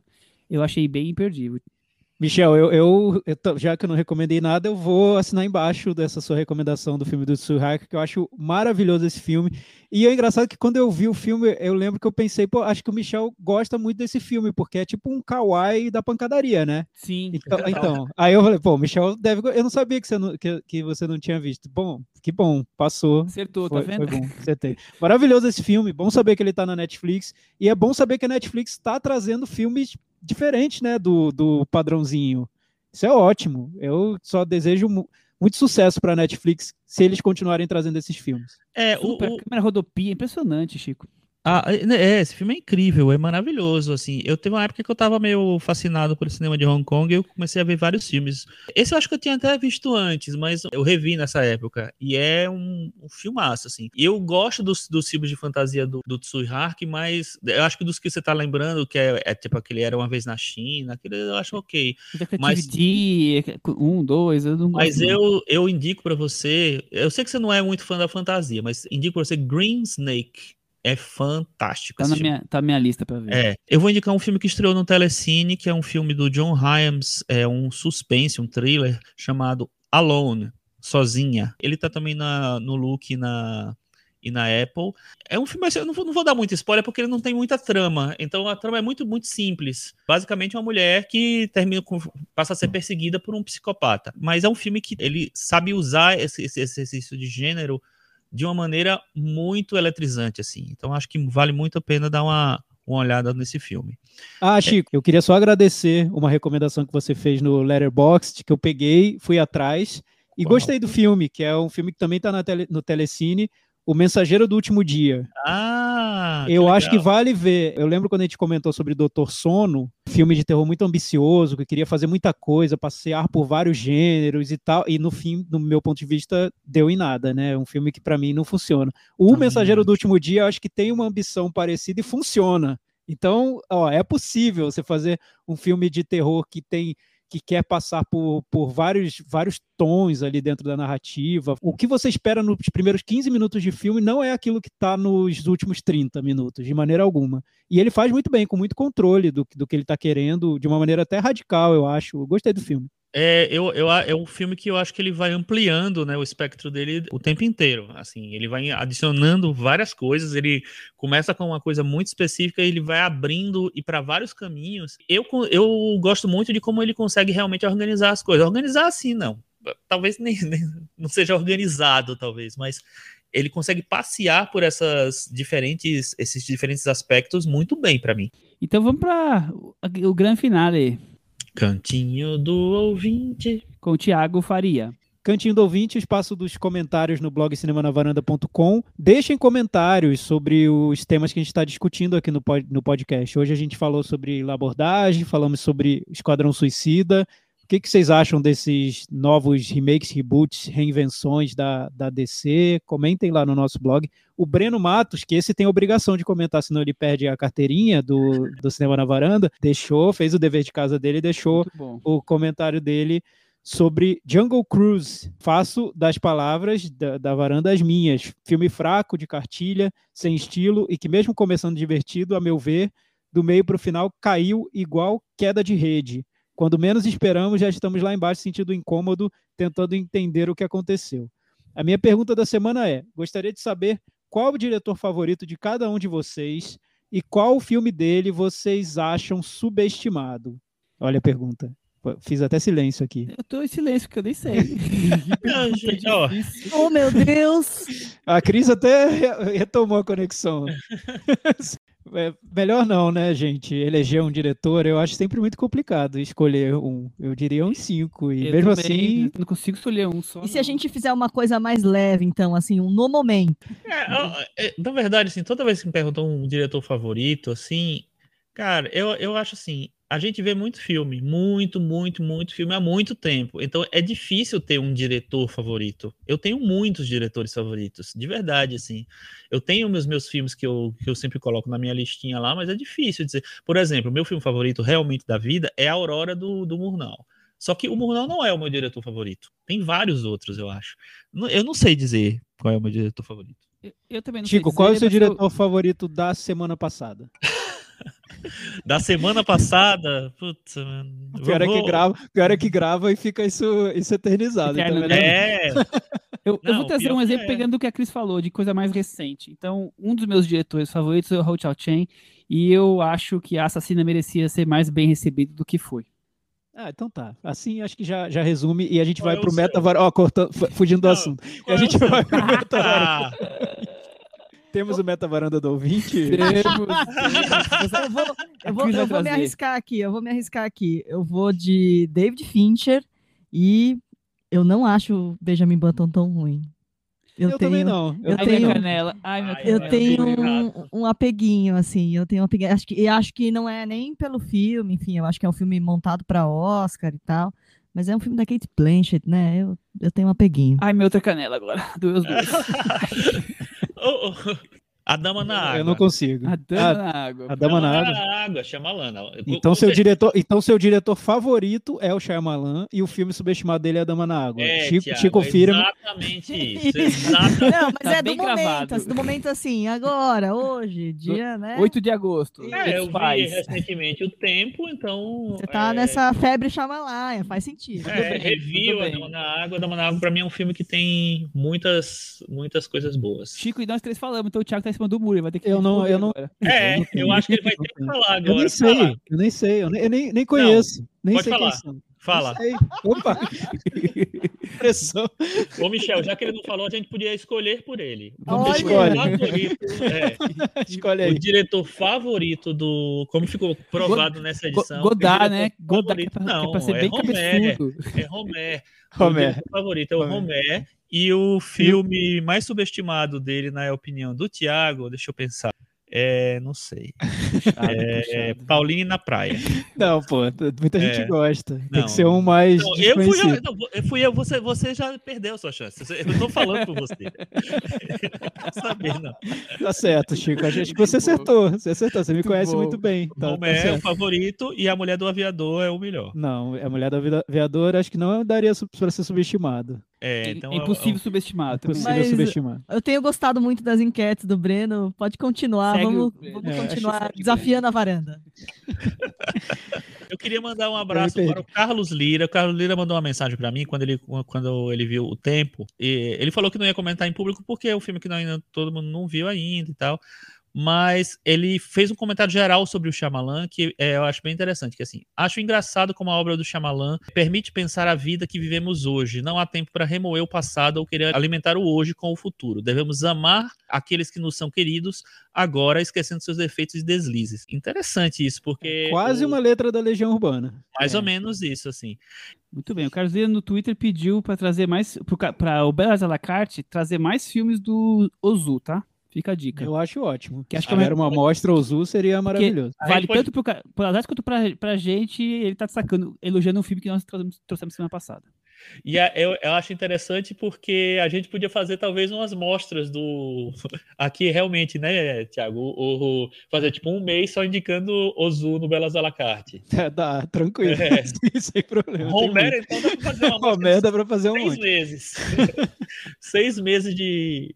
eu achei bem imperdível. Michel, eu, eu, eu, já que eu não recomendei nada, eu vou assinar embaixo dessa sua recomendação do filme do Tsuhaka, que eu acho maravilhoso esse filme. E é engraçado que quando eu vi o filme, eu lembro que eu pensei, pô, acho que o Michel gosta muito desse filme, porque é tipo um kawaii da pancadaria, né? Sim. Então, então aí eu falei, pô, Michel deve. Eu não sabia que você não, que, que você não tinha visto. Bom, que bom, passou. Acertou, tá foi, tá vendo? Foi bom, acertei. Maravilhoso esse filme, bom saber que ele tá na Netflix. E é bom saber que a Netflix está trazendo filmes diferente, né, do, do padrãozinho. Isso é ótimo. Eu só desejo muito sucesso para a Netflix se eles continuarem trazendo esses filmes. É, o, o... câmera rodopia, impressionante, Chico. Ah, é, né, é, esse filme é incrível, é maravilhoso, assim. Eu teve uma época que eu tava meio fascinado pelo cinema de Hong Kong e eu comecei a ver vários filmes. Esse eu acho que eu tinha até visto antes, mas eu revi nessa época. E é um, um filmaço, assim. Eu gosto dos, dos filmes de fantasia do, do Tsui Hark, mas eu acho que dos que você tá lembrando, que é, é tipo aquele Era Uma Vez na China, aquele eu acho ok. Mas, D, um, dois, eu não gosto. Mas eu, eu indico para você, eu sei que você não é muito fã da fantasia, mas indico pra você Green Snake é fantástico. Tá na minha, tá na minha lista para ver. É, eu vou indicar um filme que estreou no Telecine, que é um filme do John Hyams, é um suspense, um thriller chamado Alone, Sozinha. Ele tá também na, no look na e na Apple. É um filme, eu não vou, não vou dar muito spoiler porque ele não tem muita trama. Então a trama é muito, muito simples. Basicamente, uma mulher que termina com, passa a ser perseguida por um psicopata. Mas é um filme que ele sabe usar esse, esse exercício de gênero de uma maneira muito eletrizante, assim. Então acho que vale muito a pena dar uma, uma olhada nesse filme. Ah, Chico, é... eu queria só agradecer uma recomendação que você fez no Letterboxd, que eu peguei, fui atrás e Uau. gostei do filme, que é um filme que também está tele, no Telecine, o Mensageiro do Último Dia. Ah! Eu acho que vale ver. Eu lembro quando a gente comentou sobre Doutor Sono, filme de terror muito ambicioso, que queria fazer muita coisa, passear por vários gêneros e tal, e no fim, no meu ponto de vista, deu em nada, né? Um filme que para mim não funciona. O Mensageiro do Último Dia, eu acho que tem uma ambição parecida e funciona. Então, ó, é possível você fazer um filme de terror que tem que quer passar por, por vários, vários tons ali dentro da narrativa. O que você espera nos primeiros 15 minutos de filme não é aquilo que está nos últimos 30 minutos, de maneira alguma. E ele faz muito bem, com muito controle do, do que ele está querendo, de uma maneira até radical, eu acho. Eu gostei do filme. É, eu, eu, é um filme que eu acho que ele vai ampliando né, o espectro dele o tempo inteiro. Assim, ele vai adicionando várias coisas. Ele começa com uma coisa muito específica e ele vai abrindo e para vários caminhos. Eu, eu gosto muito de como ele consegue realmente organizar as coisas. Organizar assim, não. Talvez nem, nem não seja organizado, talvez, mas ele consegue passear por essas diferentes, esses diferentes aspectos muito bem para mim. Então vamos para o grande finale. Cantinho do ouvinte. Com o Thiago Faria. Cantinho do ouvinte, espaço dos comentários no blog cinemanavaranda.com. Deixem comentários sobre os temas que a gente está discutindo aqui no, no podcast. Hoje a gente falou sobre labordagem, falamos sobre Esquadrão Suicida, que, que vocês acham desses novos remakes, reboots, reinvenções da, da DC? Comentem lá no nosso blog. O Breno Matos, que esse tem obrigação de comentar, senão ele perde a carteirinha do, do Cinema na Varanda, deixou, fez o dever de casa dele e deixou o comentário dele sobre Jungle Cruise. Faço das palavras da, da, varanda as minhas. Filme fraco, de cartilha, sem estilo e que, mesmo começando divertido, a meu ver, do meio para o final caiu igual queda de rede. Quando menos esperamos, já estamos lá embaixo, sentindo incômodo, tentando entender o que aconteceu. A minha pergunta da semana é: gostaria de saber qual o diretor favorito de cada um de vocês e qual filme dele vocês acham subestimado? Olha a pergunta. Fiz até silêncio aqui. Eu tô em silêncio, porque eu nem sei. Não, gente, ó. Oh, meu Deus! A Cris até retomou a conexão. É, melhor não, né, gente? Eleger um diretor, eu acho sempre muito complicado escolher um. Eu diria uns cinco. E eu mesmo também, assim. Não consigo escolher um só. E não. se a gente fizer uma coisa mais leve, então, assim, um no momento? É, é, na verdade, assim, toda vez que me perguntam um diretor favorito, assim, cara, eu, eu acho assim, a gente vê muito filme, muito, muito, muito filme há muito tempo. Então é difícil ter um diretor favorito. Eu tenho muitos diretores favoritos, de verdade, assim. Eu tenho meus meus filmes que eu, que eu sempre coloco na minha listinha lá, mas é difícil dizer. Por exemplo, meu filme favorito realmente da vida é A Aurora do, do Murnau. Só que o Murnau não é o meu diretor favorito. Tem vários outros, eu acho. Eu não sei dizer qual é o meu diretor favorito. Eu, eu também não Chico, sei dizer, qual é o seu diretor eu... favorito da semana passada? da semana passada, putz, mano. O pior, vou... é que grava, pior é que grava e fica isso, isso eternizado. Então então, é. Eu, Não, eu, vou trazer um exemplo é. pegando o que a Cris falou, de coisa mais recente. Então, um dos meus diretores favoritos é o Hou Chao Chen, e eu acho que a Assassina merecia ser mais bem recebido do que foi. Ah, então tá. Assim acho que já, já resume e a gente Qual vai é pro meta. Ó, cortando, fugindo do Não, assunto. E a é gente vai pro meta. Temos o meta varanda do ouvinte? Temos. eu vou, eu vou, eu vou me arriscar aqui, eu vou me arriscar aqui. Eu vou de David Fincher e eu não acho Benjamin Button tão ruim. Eu, eu tenho, também não. Eu, eu tenho, canela. Ai, meu eu tenho um, um, apeguinho, assim. Eu tenho um apeguinho. Acho que, e acho que não é nem pelo filme, enfim. Eu acho que é um filme montado para Oscar e tal. Mas é um filme da Kate Blanchett, né? Eu, eu tenho um apeguinho. Ai, meu outra canela agora. Doeu dois. oh, oh. A Dama na Água. Eu não consigo. A Dama a, na Água. A Dama, na, Água. na Água, Shyamalan. Então seu, diretor, então seu diretor favorito é o Shyamalan e o filme subestimado dele é A Dama na Água. É, Chico, Thiago, Chico Firma. Exatamente isso. Exatamente. Não, mas tá é do momento, assim, do momento assim, agora, hoje, dia, né? 8 de agosto. É, eu vi recentemente o tempo, então... Você tá é... nessa febre Shyamalan, faz sentido. É, review A Dama na Água. A Dama na Água pra mim é um filme que tem muitas, muitas coisas boas. Chico e nós três falamos, então o Thiago tá cima do muro, vai ter que eu não, eu não. É, eu acho que ele vai ter que falar agora. Eu nem sei, falar. eu nem sei, eu nem, eu nem, nem conheço. Não, nem pode sei falar. Fala. Opa! Pressão. Ô, Michel, já que ele não falou, a gente podia escolher por ele. Vamos escolher. É, Escolhe aí. O diretor favorito do. Como ficou provado God, nessa edição. Godard, né? Godard. É não, é, pra ser é bem Romer. É Romer. Romer. O favorito é o Romer. E o filme mais subestimado dele, na opinião do Thiago, deixa eu pensar. É, não sei. Puxado, é, puxado. Paulinho na praia. Não, pô, muita gente é, gosta. Tem não, que ser um mais. Não, eu fui eu, não, eu fui eu, você, você já perdeu sua chance. Eu tô falando por você. não saber, não. Tá certo, Chico. Acho que você acertou. Você acertou, você me muito conhece bom. muito bem. Tá, tá é o favorito e a mulher do aviador é o melhor. Não, a mulher do aviador acho que não daria para ser subestimado. É, então impossível é, subestimar. Impossível Mas subestimar. Eu tenho gostado muito das enquetes do Breno. Pode continuar. Segue vamos, vamos é, continuar desafiando a varanda. Eu queria mandar um abraço para o Carlos Lira. O Carlos Lira mandou uma mensagem para mim quando ele, quando ele viu o tempo. E ele falou que não ia comentar em público porque é um filme que não, ainda, todo mundo não viu ainda e tal mas ele fez um comentário geral sobre o Shyamalan que é, eu acho bem interessante, que assim, acho engraçado como a obra do Shyamalan permite pensar a vida que vivemos hoje. Não há tempo para remoer o passado ou querer alimentar o hoje com o futuro. Devemos amar aqueles que nos são queridos agora, esquecendo seus defeitos e deslizes. Interessante isso, porque... É quase o... uma letra da Legião Urbana. Mais é. ou menos isso, assim. Muito bem, o Carlos Lira no Twitter pediu para trazer mais, para o Belas Alacarte, trazer mais filmes do Ozu, tá? Fica a dica. Eu acho ótimo. Que acho que era uma amostra Ozu, seria maravilhoso. Vale pode... tanto pro, pro Azar quanto pra, pra gente, ele tá destacando, elogiando um filme que nós trouxemos, trouxemos semana passada. E a, eu, eu, acho interessante porque a gente podia fazer talvez umas mostras do. Aqui realmente, né, Tiago? O, o, fazer tipo um mês só indicando Ozu no Belas Alacarte. É, dá, tranquilo. É. Sem problema. Romero, então dá pra fazer uma. Romero dá pra fazer um. Seis meses. seis meses de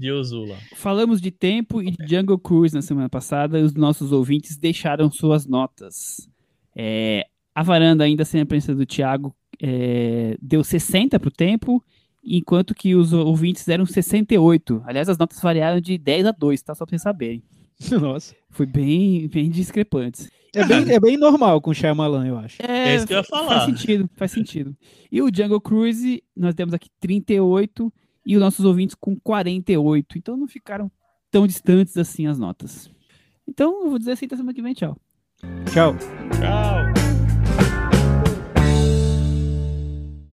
de Ozula. Falamos de tempo e de Jungle Cruise na semana passada e os nossos ouvintes deixaram suas notas. É, a varanda, ainda sem a presença do Thiago, é, deu 60 para o tempo, enquanto que os ouvintes deram 68. Aliás, as notas variaram de 10 a 2, tá? Só para vocês saberem. Nossa. Foi bem, bem discrepantes. É bem, é bem normal com o Shyamalan, eu acho. É, é isso que eu ia falar. Faz sentido, faz sentido. E o Jungle Cruise, nós temos aqui 38 e os nossos ouvintes com 48. Então não ficaram tão distantes assim as notas. Então eu vou dizer assim até semana que vem. Tchau. Tchau. Tchau.